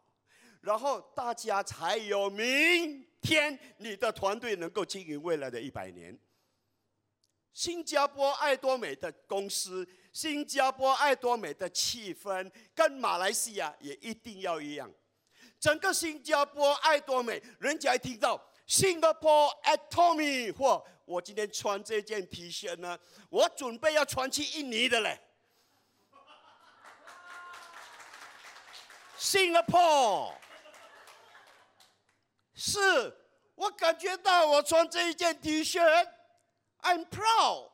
然后大家才有明天。你的团队能够经营未来的一百年。新加坡爱多美的公司，新加坡爱多美的气氛，跟马来西亚也一定要一样。整个新加坡爱多美，人家一听到 Singapore Atomy，或我今天穿这件 T 恤呢，我准备要穿去印尼的嘞。Singapore，是我感觉到我穿这一件 T 恤，I'm proud，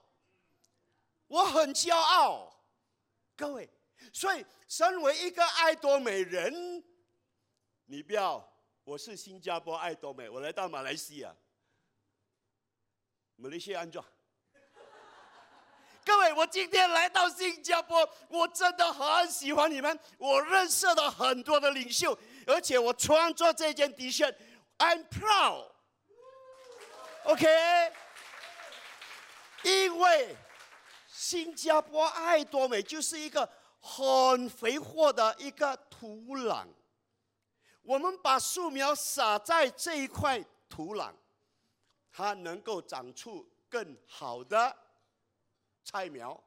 我很骄傲。各位，所以身为一个爱多美人，你不要，我是新加坡爱多美，我来到马来西亚，马来西亚安装。各位，我今天来到新加坡，我真的很喜欢你们。我认识了很多的领袖，而且我穿着这件 T 恤，I'm proud。OK，因为新加坡爱多美就是一个很肥沃的一个土壤，我们把树苗撒在这一块土壤，它能够长出更好的。菜苗，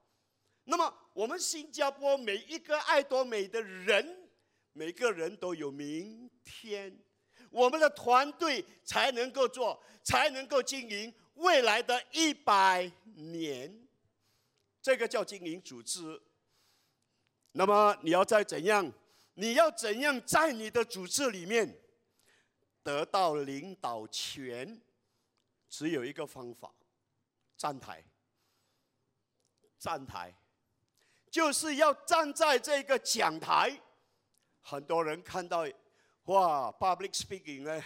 那么我们新加坡每一个爱多美的人，每个人都有明天，我们的团队才能够做，才能够经营未来的一百年，这个叫经营组织。那么你要再怎样，你要怎样在你的组织里面得到领导权？只有一个方法，站台。站台，就是要站在这个讲台。很多人看到，哇，public speaking 呢，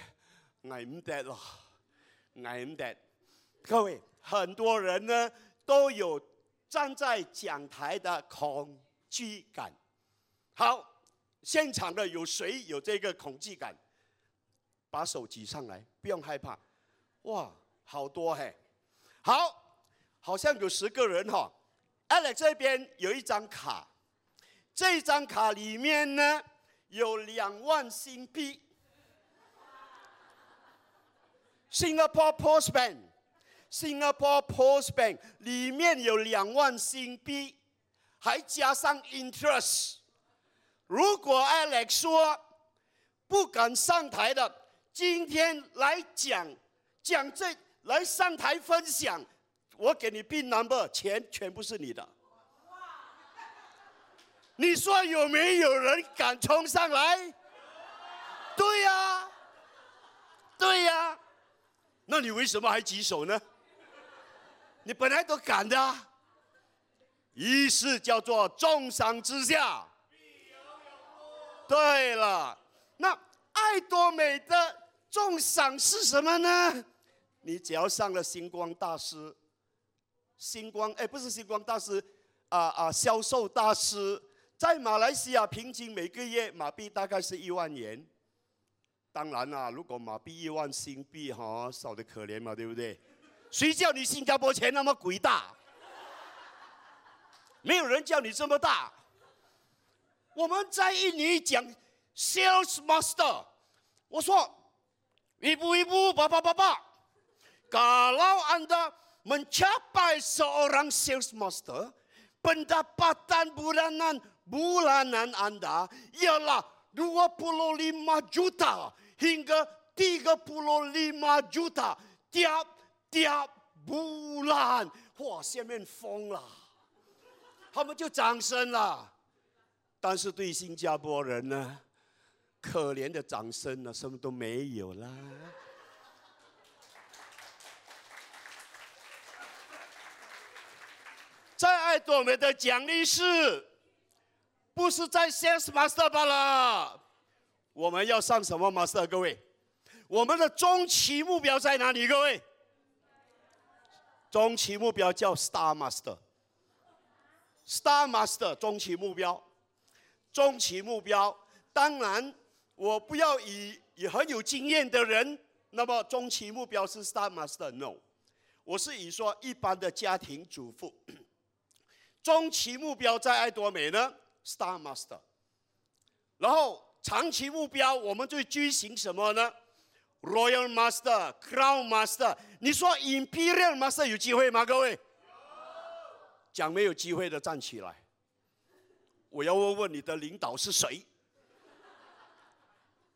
挨唔得咯，挨唔得。各位，很多人呢都有站在讲台的恐惧感。好，现场的有谁有这个恐惧感？把手举上来，不用害怕。哇，好多嘿。好，好像有十个人哈。Alex 这边有一张卡，这张卡里面呢有两万新币。Singapore Post Bank，Singapore Post Bank 里面有两万新币，还加上 interest。如果 Alex 说不敢上台的，今天来讲讲这来上台分享。我给你 B number，钱全部是你的。你说有没有人敢冲上来？对呀，对呀。那你为什么还举手呢？你本来都敢的。仪式叫做重赏之下。对了，那爱多美的重赏是什么呢？你只要上了星光大师。星光哎，不是星光大师，啊啊，销售大师，在马来西亚平均每个月马币大概是一万元。当然啦，如果马币一万新币哈，少得可怜嘛，对不对？谁叫你新加坡钱那么鬼大？没有人叫你这么大。我们在印尼讲 sales master，我说一步一步，叭叭叭叭，搞老安的。Mencapai seorang sales master pendapatan bulanan bulanan Anda ialah 25 juta hingga 35 juta tiap-tiap bulan。哇，下面疯了，他们就掌声了。 但是对新加坡人呢，可怜的掌声呢，什么都没有啦。在爱多美的奖励是，不是在 Sales Master 罢了。我们要上什么 Master？各位，我们的中期目标在哪里？各位，中期目标叫 Star Master。Star Master 中期目标，中期目标。当然，我不要以以很有经验的人，那么中期目标是 Star Master？No，我是以说一般的家庭主妇。中期目标在爱多美呢，Star Master。然后长期目标，我们就举行什么呢？Royal Master、Crown Master。你说 Imperial Master 有机会吗？各位，讲没有机会的站起来。我要问问你的领导是谁？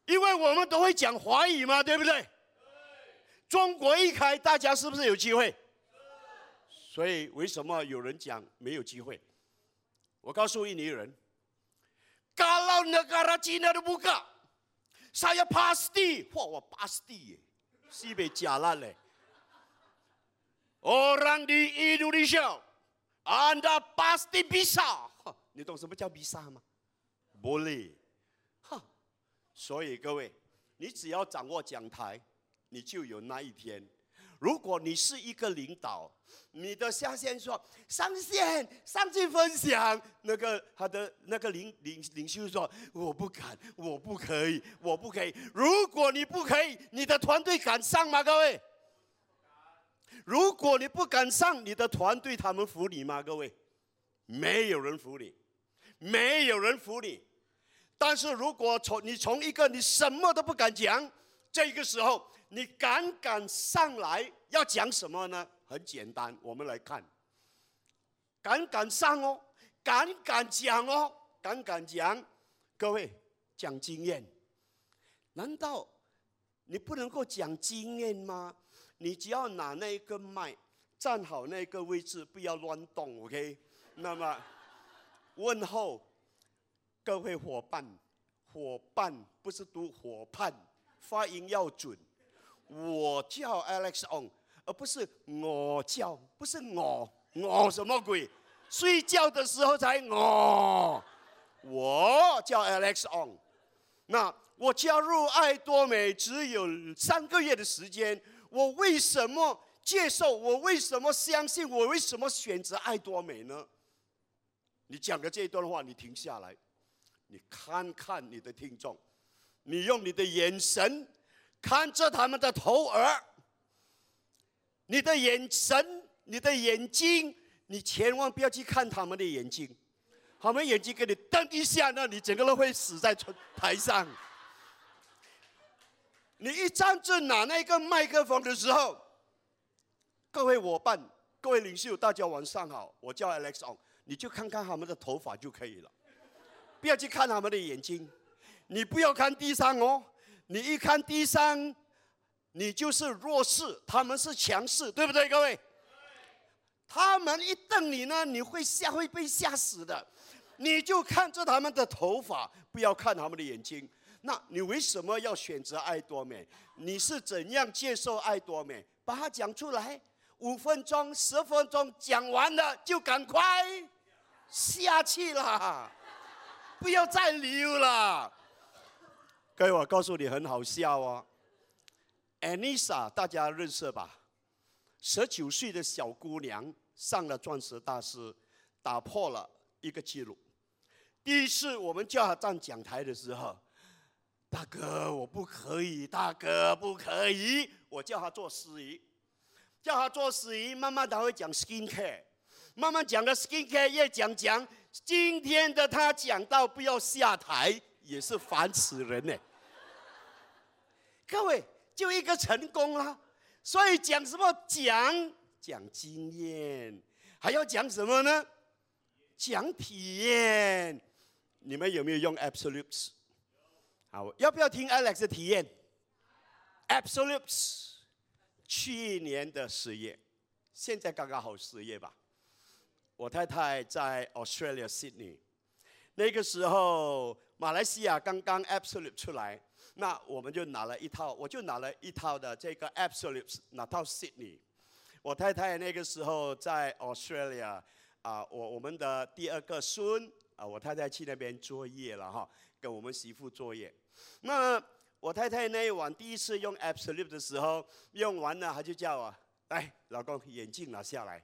因为我们都会讲华语嘛，对不对？中国一开，大家是不是有机会？所以为什么有人讲没有机会？我告诉印尼人，Kalau negara China dibuka, saya pasti，哇，我 pasti，耶西北加拉嘞。Orang di Indonesia，Anda pasti bisa。你懂什么叫 bisa 吗？Boleh。哈，所以各位，你只要掌握讲台，你就有那一天。如果你是一个领导，你的下线说上线上去分享，那个他的那个领领领袖说我不敢，我不可以，我不可以。如果你不可以，你的团队敢上吗？各位，如果你不敢上，你的团队他们服你吗？各位，没有人服你，没有人服你。但是如果从你从一个你什么都不敢讲，这个时候。你敢敢上来要讲什么呢？很简单，我们来看。敢敢上哦，敢敢讲哦，敢敢讲。各位讲经验，难道你不能够讲经验吗？你只要拿那个麦，站好那个位置，不要乱动，OK？那么问候各位伙伴，伙伴不是读伙伴，发音要准。我叫 Alex On，而不是我叫，不是我，我什么鬼？睡觉的时候才我。我叫 Alex On 那我加入爱多美只有三个月的时间，我为什么接受？我为什么相信？我为什么选择爱多美呢？你讲的这一段话，你停下来，你看看你的听众，你用你的眼神。看着他们的头儿，你的眼神，你的眼睛，你千万不要去看他们的眼睛，他们眼睛给你瞪一下，那你整个人会死在台上。你一站着拿那个麦克风的时候，各位伙伴、各位领袖，大家晚上好，我叫 Alex Ong，你就看看他们的头发就可以了，不要去看他们的眼睛，你不要看地上哦。你一看地上，你就是弱势，他们是强势，对不对，各位？他们一瞪你呢，你会吓，会被吓死的。你就看着他们的头发，不要看他们的眼睛。那你为什么要选择爱多美？你是怎样接受爱多美？把它讲出来，五分钟、十分钟讲完了就赶快下去了，不要再留了。各位，我告诉你很好笑哦。Anissa，大家认识吧？十九岁的小姑娘上了钻石大师，打破了一个记录。第一次我们叫她站讲台的时候，大哥我不可以，大哥不可以，我叫她做司仪，叫她做司仪，慢慢她会讲 skin care，慢慢讲的 skin care 越讲讲，今天的他讲到不要下台，也是烦死人呢。各位，就一个成功啦，所以讲什么讲讲经验，还要讲什么呢？讲体验，你们有没有用 Absolutes？好，要不要听 Alex 的体验？Absolutes，去年的十月，现在刚刚好十月吧。我太太在 Australia Sydney，那个时候马来西亚刚刚 Absolute 出来，那我们就拿了一套，我就拿了一套的这个 Absolute 拿到 Sydney。我太太那个时候在 Australia。啊，我我们的第二个孙啊，我太太去那边作业了哈，跟我们媳妇作业。那我太太那一晚第一次用 Absolute 的时候，用完了，她就叫我，来，老公，眼镜拿下来。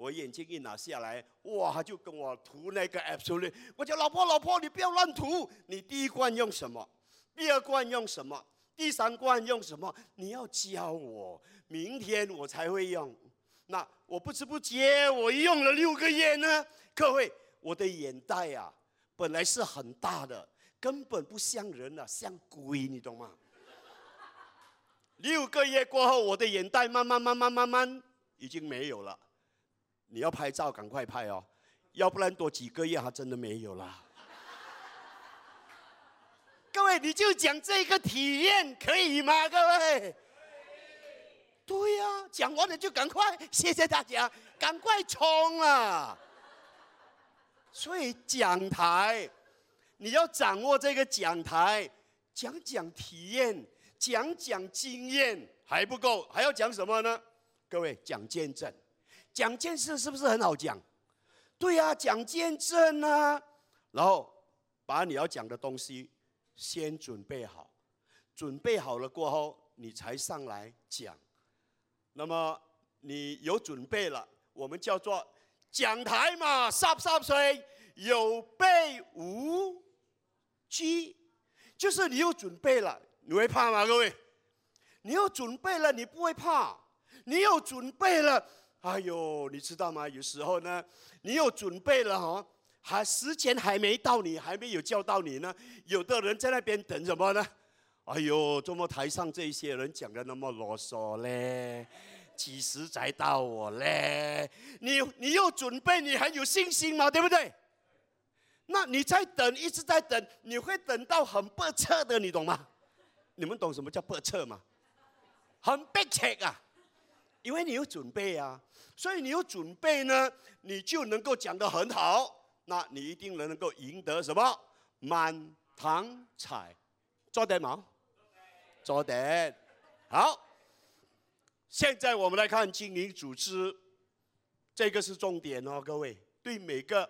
我眼镜一拿下来，哇，他就跟我涂那个 Absolute。我叫老婆，老婆，你不要乱涂。你第一罐用什么？第二罐用什么？第三罐用什么？你要教我，明天我才会用。那我不知不觉，我用了六个月呢。各位，我的眼袋啊，本来是很大的，根本不像人啊，像鬼，你懂吗？六个月过后，我的眼袋慢慢慢慢慢慢已经没有了。你要拍照，赶快拍哦，要不然多几个月还真的没有啦。各位，你就讲这个体验可以吗？各位？对呀、讲完了就赶快，谢谢大家，赶快冲啊！所以讲台，你要掌握这个讲台，讲讲体验，讲讲经验还不够，还要讲什么呢？各位讲见证，讲见证是不是很好讲？对呀、啊，讲见证啊，然后把你要讲的东西先准备好，准备好了过后，你才上来讲。那么你有准备了，我们叫做讲台嘛，湿湿碎，有备无惧，就是你有准备了，你会怕吗？各位，你有准备了，你不会怕。你有准备了，哎呦，你知道吗？有时候呢，你有准备了哈，还时间还没到你，还没有叫到你呢。有的人在那边等什么呢？哎呦，怎么台上这些人讲的那么啰嗦嘞？几时才到我嘞？你你有准备，你还有信心吗？对不对？那你在等，一直在等，你会等到很不测的，你懂吗？你们懂什么叫不测吗？很悲切啊，因为你有准备啊，所以你有准备呢，你就能够讲得很好，那你一定能能够赢得什么满堂彩，做得吗？做得，好。现在我们来看经营组织，这个是重点哦，各位。对每个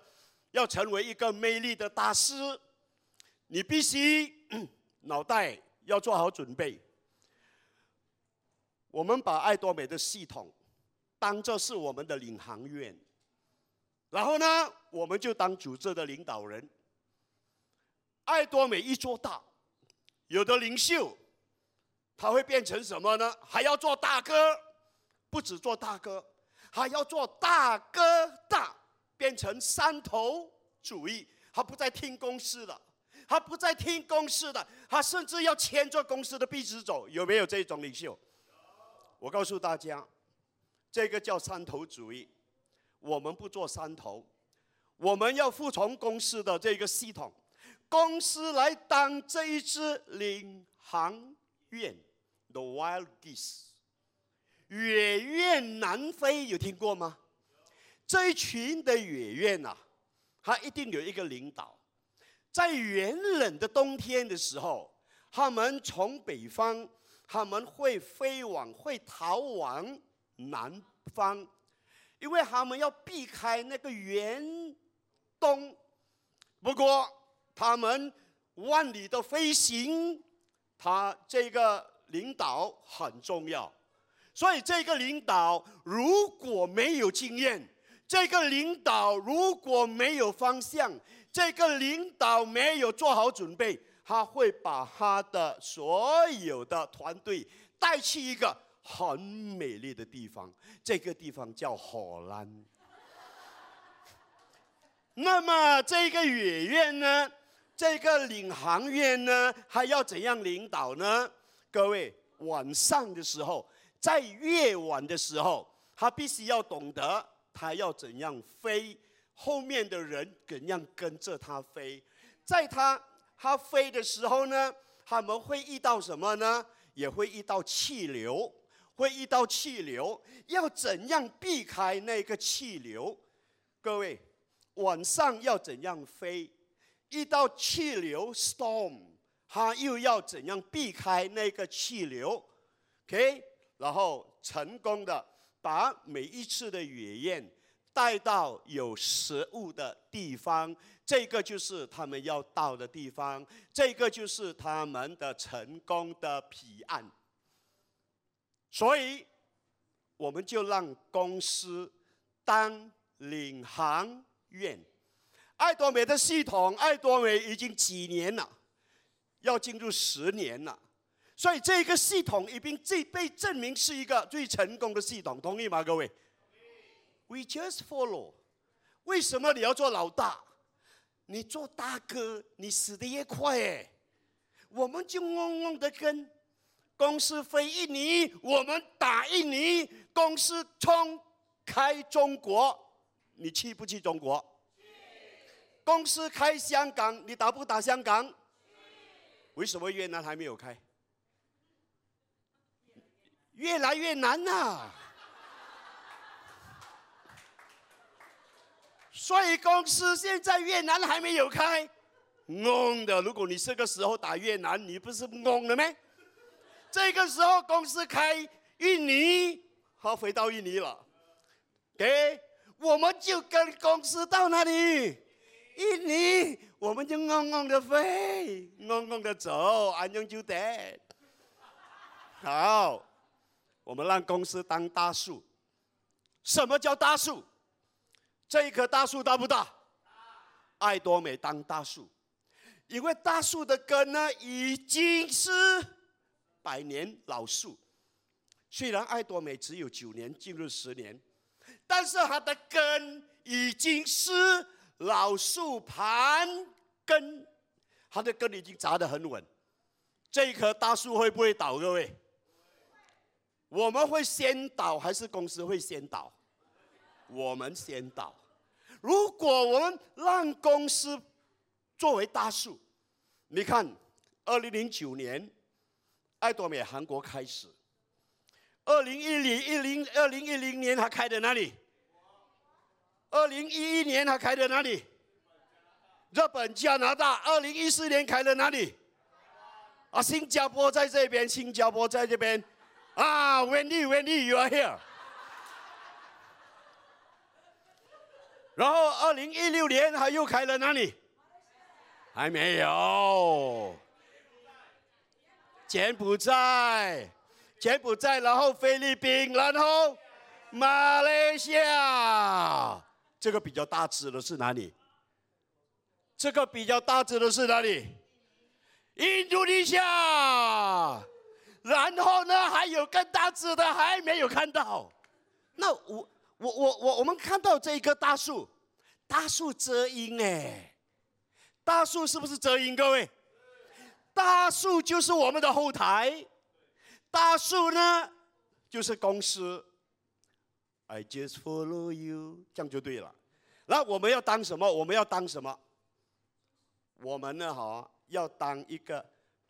要成为一个魅力的大师，你必须 脑袋要做好准备。我们把爱多美的系统当作是我们的领航员，然后呢，我们就当组织的领导人。爱多美一做大，有的领袖。他会变成什么呢？还要做大哥，不止做大哥，还要做大哥大，变成山头主义。他不再听公司的，他不再听公司的，他甚至要牵着公司的鼻子走。有没有这种领袖？我告诉大家，这个叫山头主义。我们不做山头，我们要服从公司的这个系统，公司来当这一支领航员。The wild geese，远雁南飞，有听过吗？这一群的远雁呐，它一定有一个领导。在寒冷的冬天的时候，他们从北方，他们会飞往，会逃往南方，因为他们要避开那个严冬。不过，他们万里的飞行，他这个。领导很重要，所以这个领导如果没有经验，这个领导如果没有方向，这个领导没有做好准备，他会把他的所有的团队带去一个很美丽的地方，这个地方叫荷兰。那么这个野鸢呢？这个领航员呢？还要怎样领导呢？各位，晚上的时候，在夜晚的时候，他必须要懂得他要怎样飞后面的人怎样跟着他飞，在他它飞的时候呢，他们会遇到什么呢？也会遇到气流，会遇到气流，要怎样避开那个气流？各位，晚上要怎样飞？遇到气流 （storm），它又要怎样避开那个气流？OK，然后成功的把每一次的野雁带到有食物的地方，这个就是他们要到的地方，这个就是他们的成功的彼岸。所以，我们就让公司当领航员。爱多美的系统，爱多美已经几年了，要进入十年了，所以这个系统已经最被证明是一个最成功的系统，同意吗，各位？We just follow。为什么你要做老大？你做大哥，你死得越快哎！我们就嗡嗡的跟公司飞印尼，我们打印尼，公司冲开中国，你去不去中国？公司开香港，你打不打香港？为什么越南还没有开？越来越难呐、所以公司现在越南还没有开，懵的。如果你这个时候打越南，你不是懵了吗？这个时候公司开印尼，好，回到印尼了。给，我们就跟公司到那里。印尼，我们就嗡嗡的飞，嗡嗡的走，安永就得。好，我们让公司当大树。什么叫大树？这一棵大树大不大？爱多美当大树，因为大树的根呢已经是百年老树。虽然爱多美只有九年进入十年，但是它的根已经是。老树盘根，它的根已经扎得很稳。这一棵大树会不会倒？各位，我们会先倒还是公司会先倒？我们先倒。如果我们让公司作为大树，你看，二零零九年，爱多美韩国开始，二零一零一零二零一零年它开在哪里？二零一一年他开的哪里？日本、加拿大。二零一四年开的哪里？啊，新加坡在这边，新加坡在这边。啊，Wendy，Wendy，you are here。然后二零一六年他又开了哪里？还没有。柬埔寨，柬埔寨，然后菲律宾，然后马来西亚。这个比较大只的是哪里？这个比较大只的是哪里？印度尼西亚。然后呢，还有更大只的还没有看到。那我我我我我们看到这一棵大树，大树遮阴哎，大树是不是遮阴？各位，大树就是我们的后台，大树呢就是公司。I just follow you，这样就对了。那我们要当什么？我们要当什么？我们呢？哈，要当一个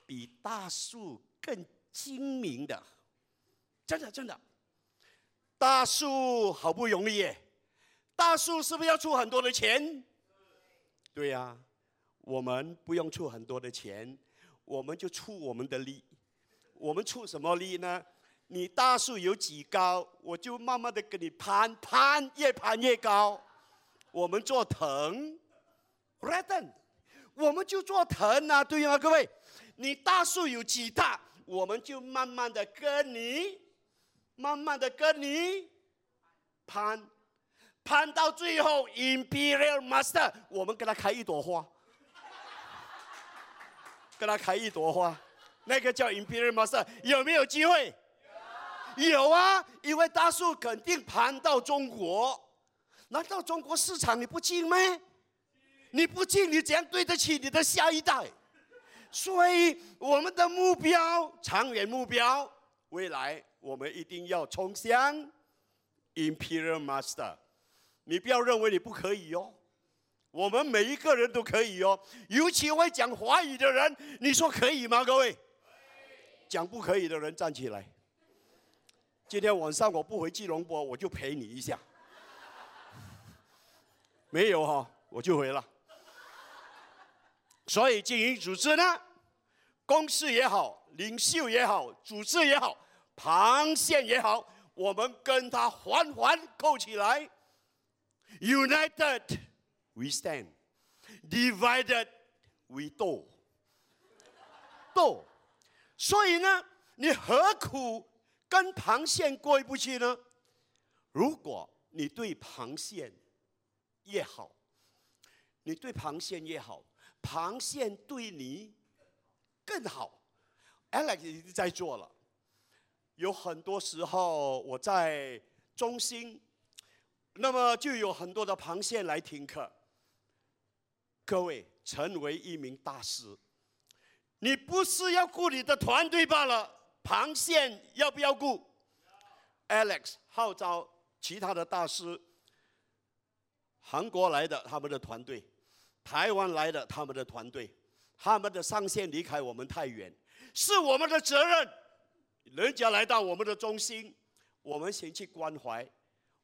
比大树更精明的。真的，真的。大树好不容易耶，大树是不是要出很多的钱？对呀、我们不用出很多的钱，我们就出我们的力。我们出什么力呢？你大树有几高，我就慢慢的给你攀，攀越攀越高。我们做藤，Reden，我们就做藤啊，对吗？各位，你大树有几大，我们就慢慢的跟你，慢慢的跟你攀，攀到最后，Imperial Master，我们给他开一朵花，给他开一朵花，那个叫 Imperial Master，有没有机会？有啊，因为大树肯定盘到中国，难道中国市场你不进吗？你不进，你怎样对得起你的下一代？所以我们的目标，长远目标，未来我们一定要冲向 Imperial Master。你不要认为你不可以、哦，我们每一个人都可以哦，尤其会讲华语的人，你说可以吗？各位，讲不可以的人站起来。今天晚上我不回基隆坡，我就陪你一下。没有哈，我就回了。所以经营组织呢，公司也好，领袖也好，组织也好，螃蟹也好，我们跟他环环扣起来。United we stand, divided we do。所以呢，你何苦跟螃蟹过意不去呢？如果你对螃蟹，越好，你对螃蟹越好，螃蟹对你更好。Alex 已经在做了，有很多时候我在中心，那么就有很多的螃蟹来听课。各位，成为一名大师，你不是要顾你的团队罢了，螃蟹要不要顾？Alex 号召其他的大师。韩国来的他们的团队，台湾来的他们的团队，他们的上线离开我们太远，是我们的责任。人家来到我们的中心，我们先去关怀，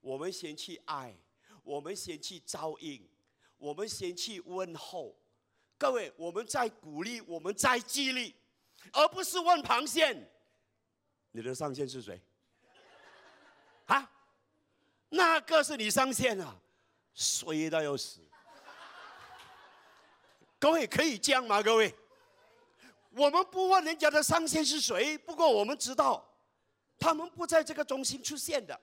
我们先去爱，我们先去照应，我们先去问候。各位，我们在鼓励，我们在激励，而不是问螃蟹，你的上线是谁？啊？那个是你上线啊？衰到要死！各位可以这样吗？各位，我们不问人家的上线是谁，不过我们知道，他们不在这个中心出现的。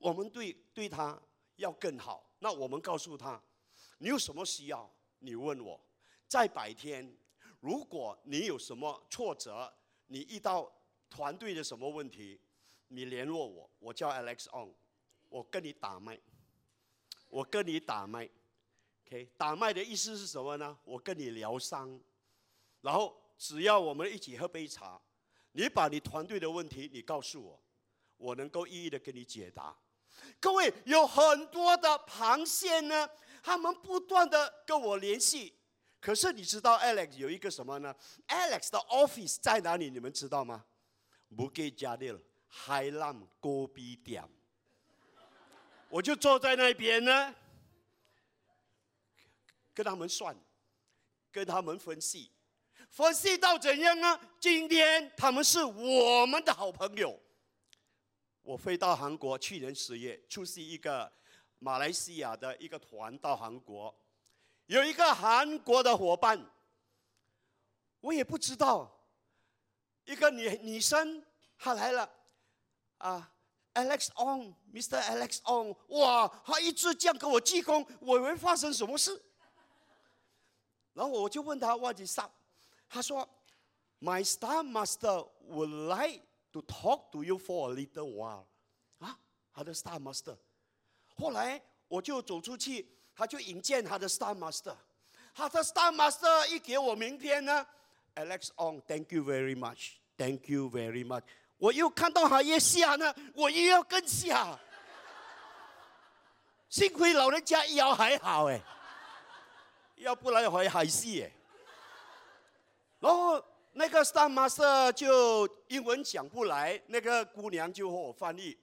我们对对他要更好。那我们告诉他，你有什么需要，你问我。在白天，如果你有什么挫折，你遇到团队的什么问题，你联络我，我叫 Alex On，我跟你打麦。我跟你打麦，OK？打麦的意思是什么呢？我跟你疗伤，然后只要我们一起喝杯茶，你把你团队的问题你告诉我，我能够一一的给你解答。各位有很多的螃蟹呢，他们不断的跟我联系，可是你知道 Alex 有一个什么呢？Alex 的 office 在哪里？你们知道吗？不给加的海南戈壁店。我就坐在那边呢，跟他们算，跟他们分析，分析到怎样呢？今天他们是我们的好朋友。我飞到韩国，去年十月出席一个马来西亚的一个团到韩国，有一个韩国的伙伴，我也不知道，一个女女生她来了，啊。Alex On，Mr. Alex On，哇，他一直这样跟我鞠躬，我以为发生什么事。然后我就问他 What is up？他说，My Star Master would like to talk to you for a little while。啊，他的 Star Master。后来我就走出去，他就引荐他的 Star Master。他的 Star Master 一给我名片呢，Alex On，Thank you very much，Thank you very much。我又看到他越下呢，我又要更下。幸亏老人家腰还好哎，要不然会海戏哎。然后那个 Star Master 就英文讲不来，那个姑娘就和我翻译。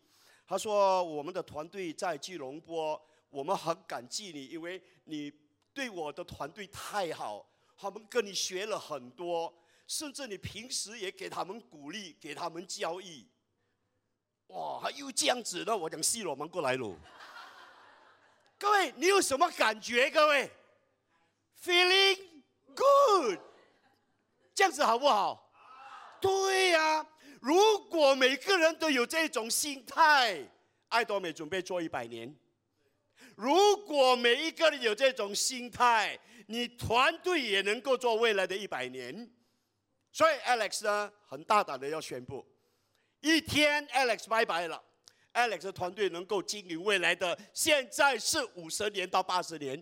她说：“我们的团队在吉隆坡，我们很感激你，因为你对我的团队太好，他们跟你学了很多。”甚至你平时也给他们鼓励，给他们教育。哇，还又这样子的，我讲西罗门过来喽。各位，你有什么感觉？各位，feeling good，这样子好不好？对呀、如果每个人都有这种心态，爱多美准备做一百年。如果每一个人有这种心态，你团队也能够做未来的一百年。所以 Alex 呢，很大胆的要宣布，一天 Alex 拜拜了，Alex 团队能够经营未来的，现在是五十年到八十年。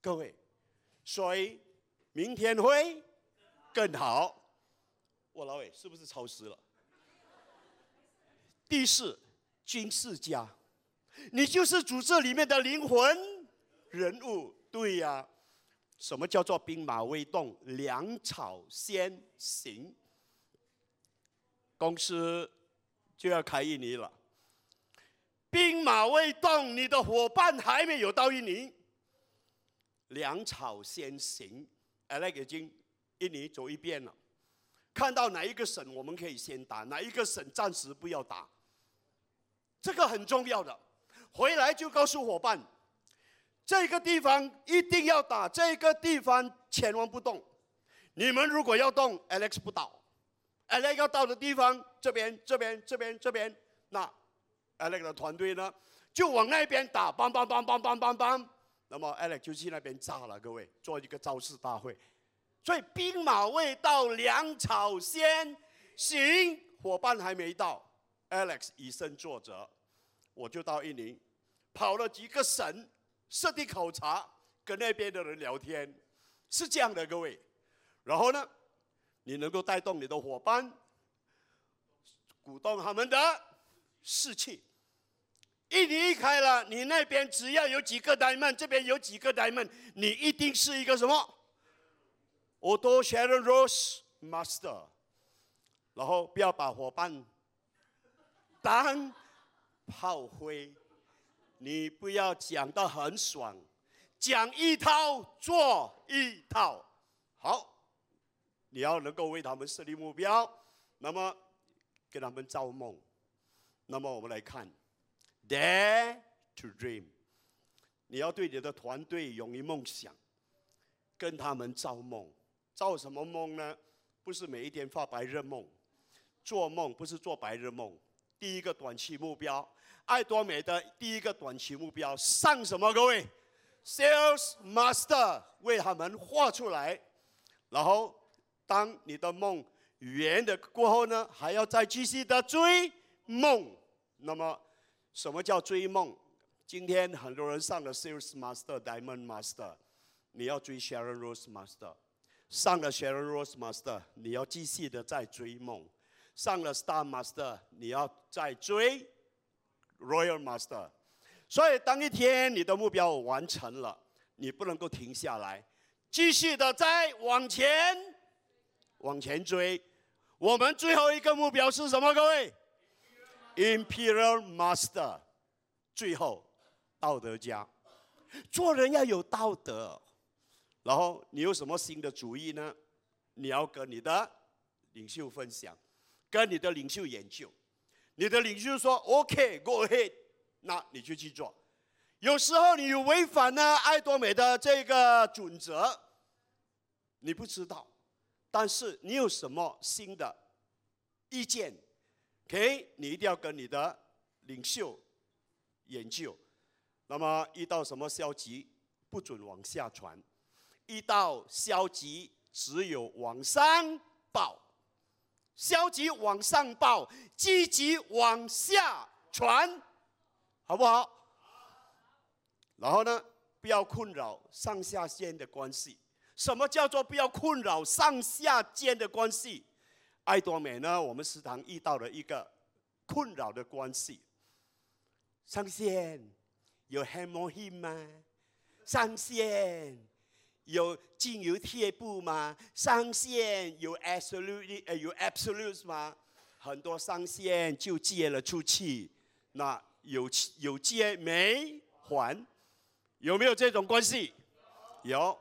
各位，所以明天会更好。我老伟是不是超时了？第四，军事家，你就是组织里面的灵魂人物，对呀、什么叫做兵马未动，粮草先行？公司就要开印尼了。兵马未动，你的伙伴还没有到印尼，粮草先行。Alex 已经印尼走一遍了，看到哪一个省我们可以先打，哪一个省暂时不要打，这个很重要的。回来就告诉伙伴。这个地方一定要打，这个地方千万不动。你们如果要动，Alex 不倒。Alex 要到的地方，这边、这边、这边、这边，那 Alex 的团队呢，就往那边打，梆梆梆梆梆梆梆。那么 Alex 就去那边炸了，各位，做一个招式大会。所以兵马未到，粮草先行，伙伴还没到，Alex 以身作则，我就到印尼，跑了几个省。实地考察，跟那边的人聊天，是这样的，各位。然后呢，你能够带动你的伙伴，鼓动他们的士气。一离开了，你那边只要有几个 diamond，这边有几个 diamond，你一定是一个什么？Auto Sharon Rose Master。然后不要把伙伴当炮灰。你不要讲的很爽，讲一套做一套。好，你要能够为他们设立目标，那么给他们造梦。那么我们来看，Dare to dream。你要对你的团队勇于梦想，跟他们造梦。造什么梦呢？不是每一天发白日梦，做梦不是做白日梦。第一个短期目标。爱多美的第一个短期目标上什么？各位，Sales Master 为他们画出来，然后当你的梦圆的过后呢，还要再继续的追梦。那么，什么叫追梦？今天很多人上了 Sales Master、Diamond Master，你要追 Sharon Rose Master。上了 Sharon Rose Master，你要继续的再追梦。上了 Star Master，你要再追。Royal Master，所以当一天你的目标完成了，你不能够停下来，继续的再往前往前追。我们最后一个目标是什么？各位，Imperial Master，最后道德家，做人要有道德。然后你有什么新的主意呢？你要跟你的领袖分享，跟你的领袖研究。你的领袖说 “OK，Go ahead”，那你就去做。有时候你违反了爱多美的这个准则，你不知道，但是你有什么新的意见？OK，你一定要跟你的领袖研究。那么遇到什么消极，不准往下传；遇到消极，只有往上报。消极往上报，积极往下传，好不好？然后呢，不要困扰上下间的关系。什么叫做不要困扰上下间的关系？爱多美呢？我们时常遇到了一个困扰的关系。上线有 hemorrhage 吗？上线。有精油贴布吗？上线有 absolute 呃有 absolute 吗？很多上线就借了出去，那有有借没还？有没有这种关系？有。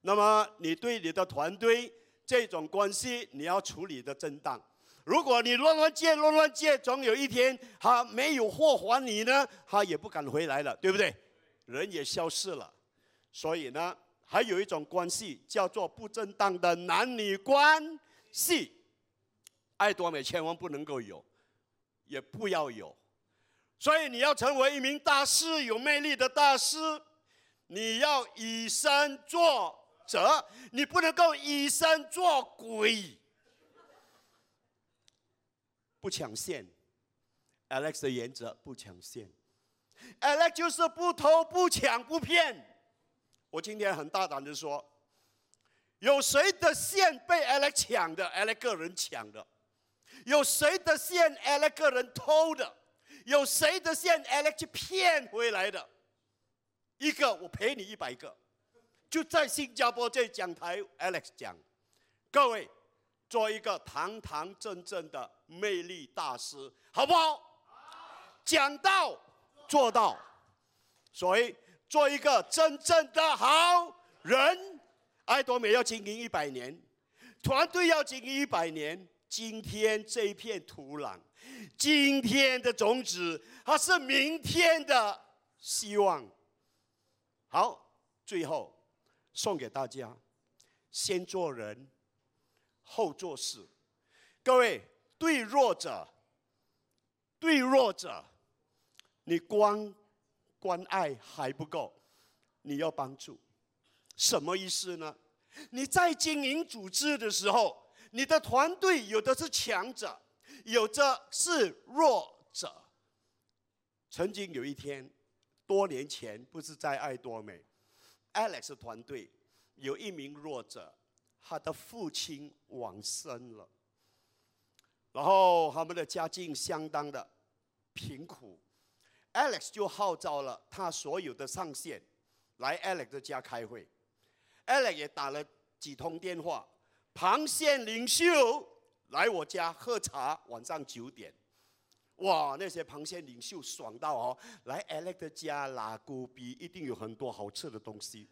那么你对你的团队这种关系你要处理的正当。如果你乱乱借乱乱借，总有一天他没有货还你呢，他也不敢回来了，对不对？人也消失了，所以呢。还有一种关系叫做不正当的男女关系，爱多美千万不能够有，也不要有。所以你要成为一名大师，有魅力的大师，你要以身作则，你不能够以身作鬼。不抢线，Alex 的原则不抢线，Alex 就是不偷不抢不骗。我今天很大胆的说，有谁的线被 Alex 抢的？Alex 个人抢的。有谁的线 Alex 个人偷的？有谁的线 Alex 骗回来的？一个我赔你一百个。就在新加坡这讲台，Alex 讲，各位做一个堂堂正正的魅力大师，好不好？好。讲到做到，所以做一个真正的好人。爱多美要经营一百年，团队要经营一百年。今天这一片土壤，今天的种子，它是明天的希望。好，最后。送给大家，先做人，后做事。各位，对弱者，对弱者，你光关爱还不够，你要帮助。什么意思呢？你在经营组织的时候，你的团队有的是强者，有的是弱者。曾经有一天，多年前，不是在爱多美。Alex 团队有一名弱者，他的父亲往生了，然后他们的家境相当的贫苦。Alex 就号召了他所有的上线来 Alex 的家开会，Alex 也打了几通电话，旁线领袖来我家喝茶，晚上九点。哇，那些螃蟹领袖爽到哦！来 Alex 的家拉古比，一定有很多好吃的东西。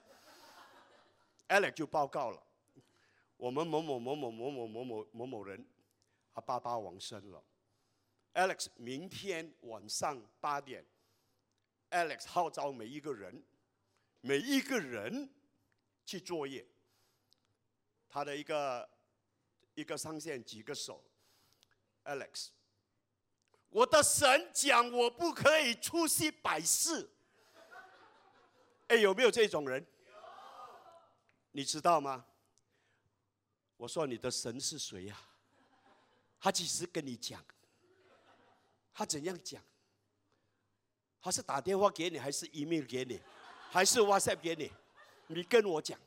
Alex 就报告了，我们某某某某某某某某某某人，他爸爸往生了。Alex 明天晚上八点，Alex 号召每一个人，每一个人去作业。他的一个一个上线举个手，Alex。我的神讲我不可以出席百事。哎，有没有这种人？你知道吗？我说你的神是谁呀？他几时跟你讲？他怎样讲？他是打电话给你，还是 email 给你，还是 WhatsApp 给你？你跟我讲。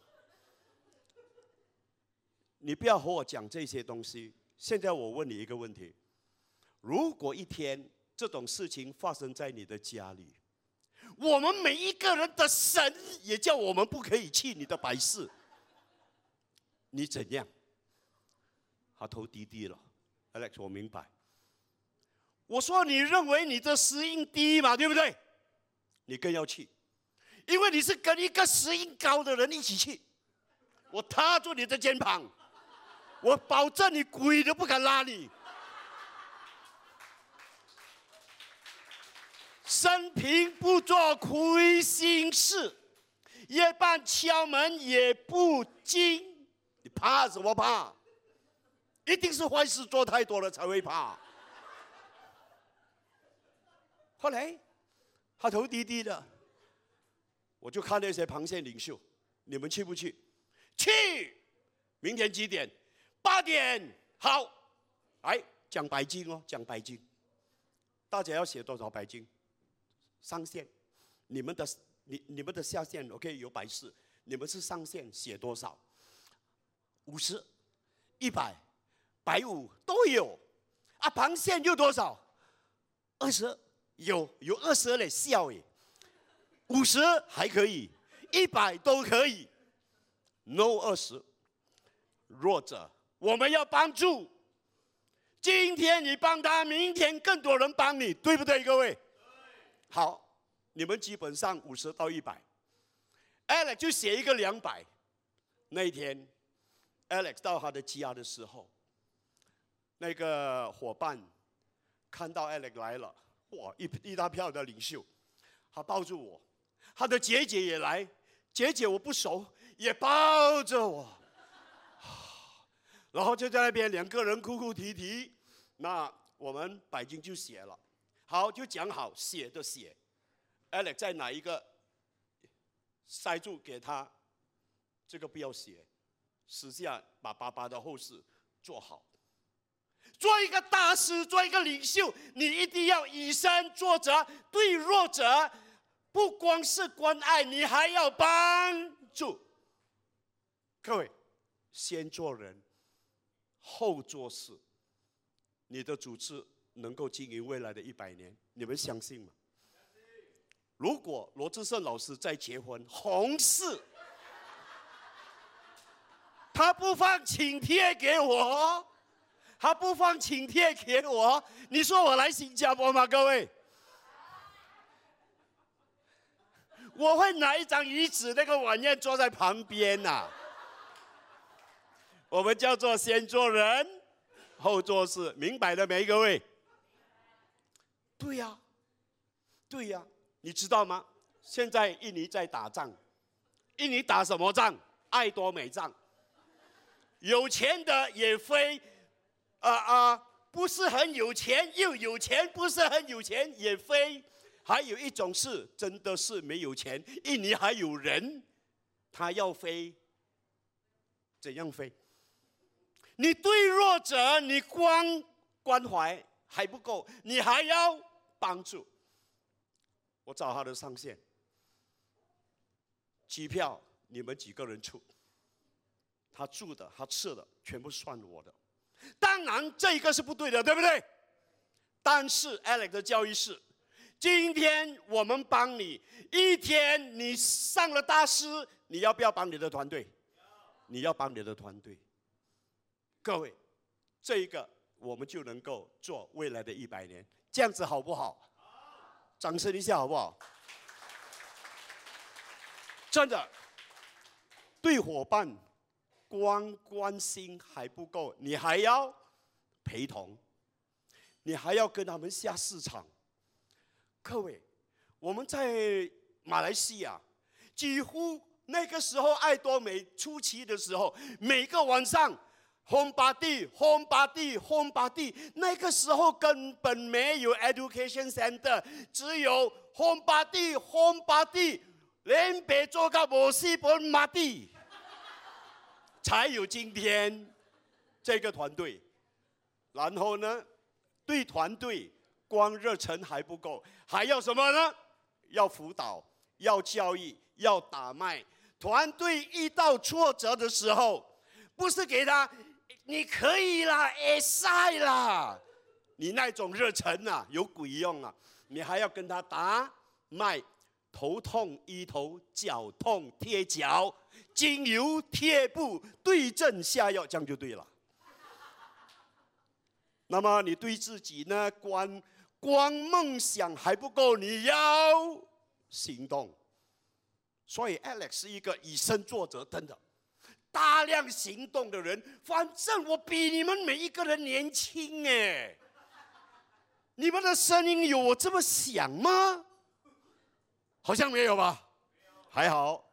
你不要和我讲这些东西。现在我问你一个问题。如果一天这种事情发生在你的家里，我们每一个人的神也叫我们不可以去你的百事，你怎样？他头低低了，Alex，我明白。我说你认为你的石英低嘛，对不对？你更要去，因为你是跟一个石英高的人一起去。我踏住你的肩膀，我保证你鬼都不敢拉你。生平不做亏心事，夜半敲门也不惊。你怕什么怕？一定是坏事做太多了才会怕。后来他头低低的，我就看那些螃蟹领袖，你们去不去？去。明天几点？八点。好。哎，讲白金哦，讲白金。大家要写多少白金？上限，你们的你你们的下限，OK 有百事，你们是上限写多少？五十、一百、百五都有，啊，螃蟹又多少？二十，有有二十嘞，笑耶，五十还可以，一百都可以，No 二十，弱者我们要帮助，今天你帮他，明天更多人帮你，对不对，各位？好，你们基本上五十到一百，Alex 就写一个两百。那一天，Alex 到他的家的时候，那个伙伴看到 Alex 来了，哇，一一大票的领袖，他抱住我，他的姐姐也来，姐姐我不熟，也抱着我，然后就在那边两个人哭哭啼啼，那我们白金就写了。好，就讲好写的写，Alex 在哪一个塞住给他，这个不要写，私下把爸爸的后事做好。做一个大师，做一个领袖，你一定要以身作则，对弱者不光是关爱，你还要帮助。各位，先做人，后做事，你的组织。能够经营未来的一百年，你们相信吗？如果罗志胜老师再结婚，红事，他不放请帖给我，他不放请帖给我，你说我来新加坡吗？各位，我会拿一张椅子，那个晚宴坐在旁边呐、我们叫做先做人，后做事，明白了没，各位？对呀，对呀，你知道吗？现在印尼在打仗，印尼打什么仗？爱多美仗。有钱的也飞，啊、啊、不是很有钱又有钱，不是很有钱也飞。还有一种是真的是没有钱，印尼还有人，他要飞，怎样飞？你对弱者，你光关怀还不够，你还要帮助。我找他的上线，机票你们几个人出，他住的、他吃的全部算我的。当然这个是不对的，对不对？但是 Alex 的教育是，今天我们帮你，一天你上了大师，你要不要帮你的团队？你要帮你的团队。各位，这一个我们就能够做未来的一百年，这样子好不好？掌声一下好不好？真的，对伙伴光关心还不够，你还要陪同，你还要跟他们下市场。各位，我们在马来西亚，几乎那个时候爱多美初期的时候，每个晚上。Home party, home party, home party。那个时候根本没有 education center，只有 home party, home party，连别做个摩西本马蒂，才有今天这个团队。然后呢，对团队光热忱还不够，还要什么呢？要辅导，要教育，要打脉。团队遇到挫折的时候，不是给他。你可以啦，哎晒啦！你那种热忱啊，有鬼用啊！你还要跟他打脉，头痛医头，脚痛贴脚，精油贴布，对症下药，这样就对了。那么你对自己呢？光光梦想还不够，你要行动。所以 Alex 是一个以身作则，真的。大量行动的人，反正我比你们每一个人年轻哎。你们的声音有我这么响吗？好像没有吧？还好。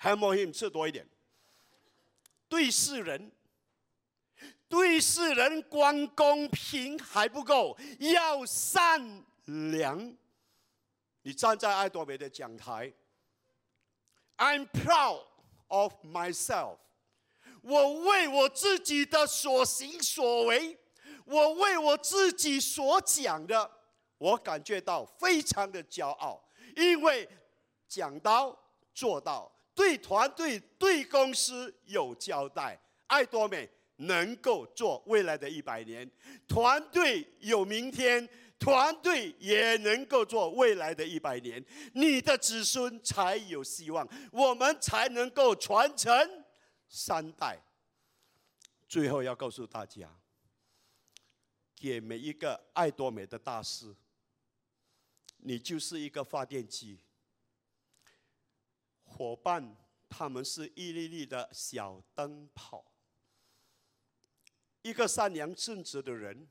，Have him 吃多一点。对事人，对事人光公平还不够，要善良。你站在爱多美的讲台，I'm proud。of myself，我为我自己的所行所为，我为我自己所讲的，我感觉到非常的骄傲，因为讲到做到，对团队、对公司有交代，爱多美能够做未来的一百年，团队有明天。团队也能够做未来的一百年，你的子孙才有希望，我们才能够传承三代。最后要告诉大家，给每一个爱多美的大师，你就是一个发电机，伙伴他们是一粒粒的小灯泡，一个善良正直的人。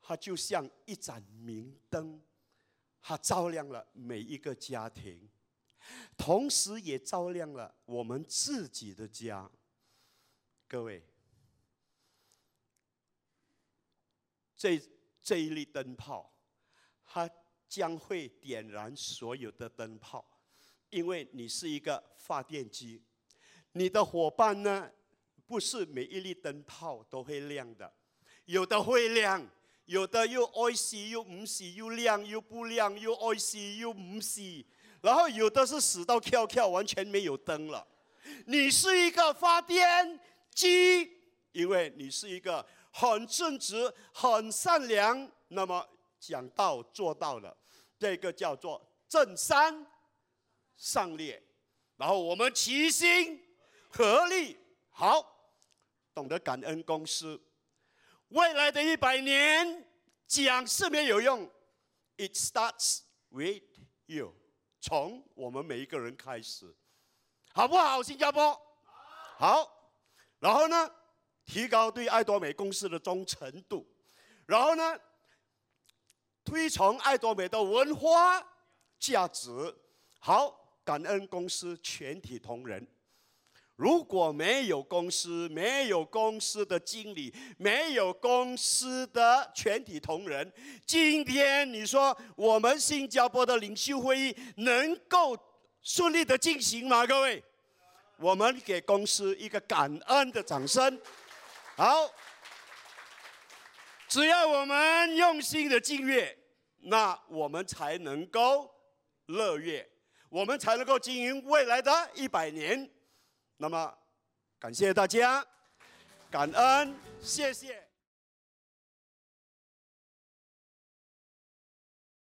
他就像一盏明灯，它照亮了每一个家庭，同时也照亮了我们自己的家。各位，这这一粒灯泡，它将会点燃所有的灯泡，因为你是一个发电机。你的伙伴呢，不是每一粒灯泡都会亮的，有的会亮。有的又爱死又唔死，又亮又不亮，又爱死又唔死，然后有的是死到翘翘，完全没有灯了。你是一个发电机，因为你是一个很正直、很善良，那么讲到做到了，这个叫做正三上列，然后我们齐心合力，好，懂得感恩公司。未来的一百年讲是没有用，It starts with you，从我们每一个人开始，好不好？新加坡，好，然后呢，提高对爱多美公司的忠诚度，然后呢，推崇爱多美的文化价值，好，感恩公司全体同仁。如果没有公司，没有公司的经理，没有公司的全体同仁，今天你说我们新加坡的领袖会议能够顺利的进行吗？各位，我们给公司一个感恩的掌声。好，只要我们用心的敬业，那我们才能够乐业，我们才能够经营未来的一百年。那么，感谢大家，感恩，谢谢。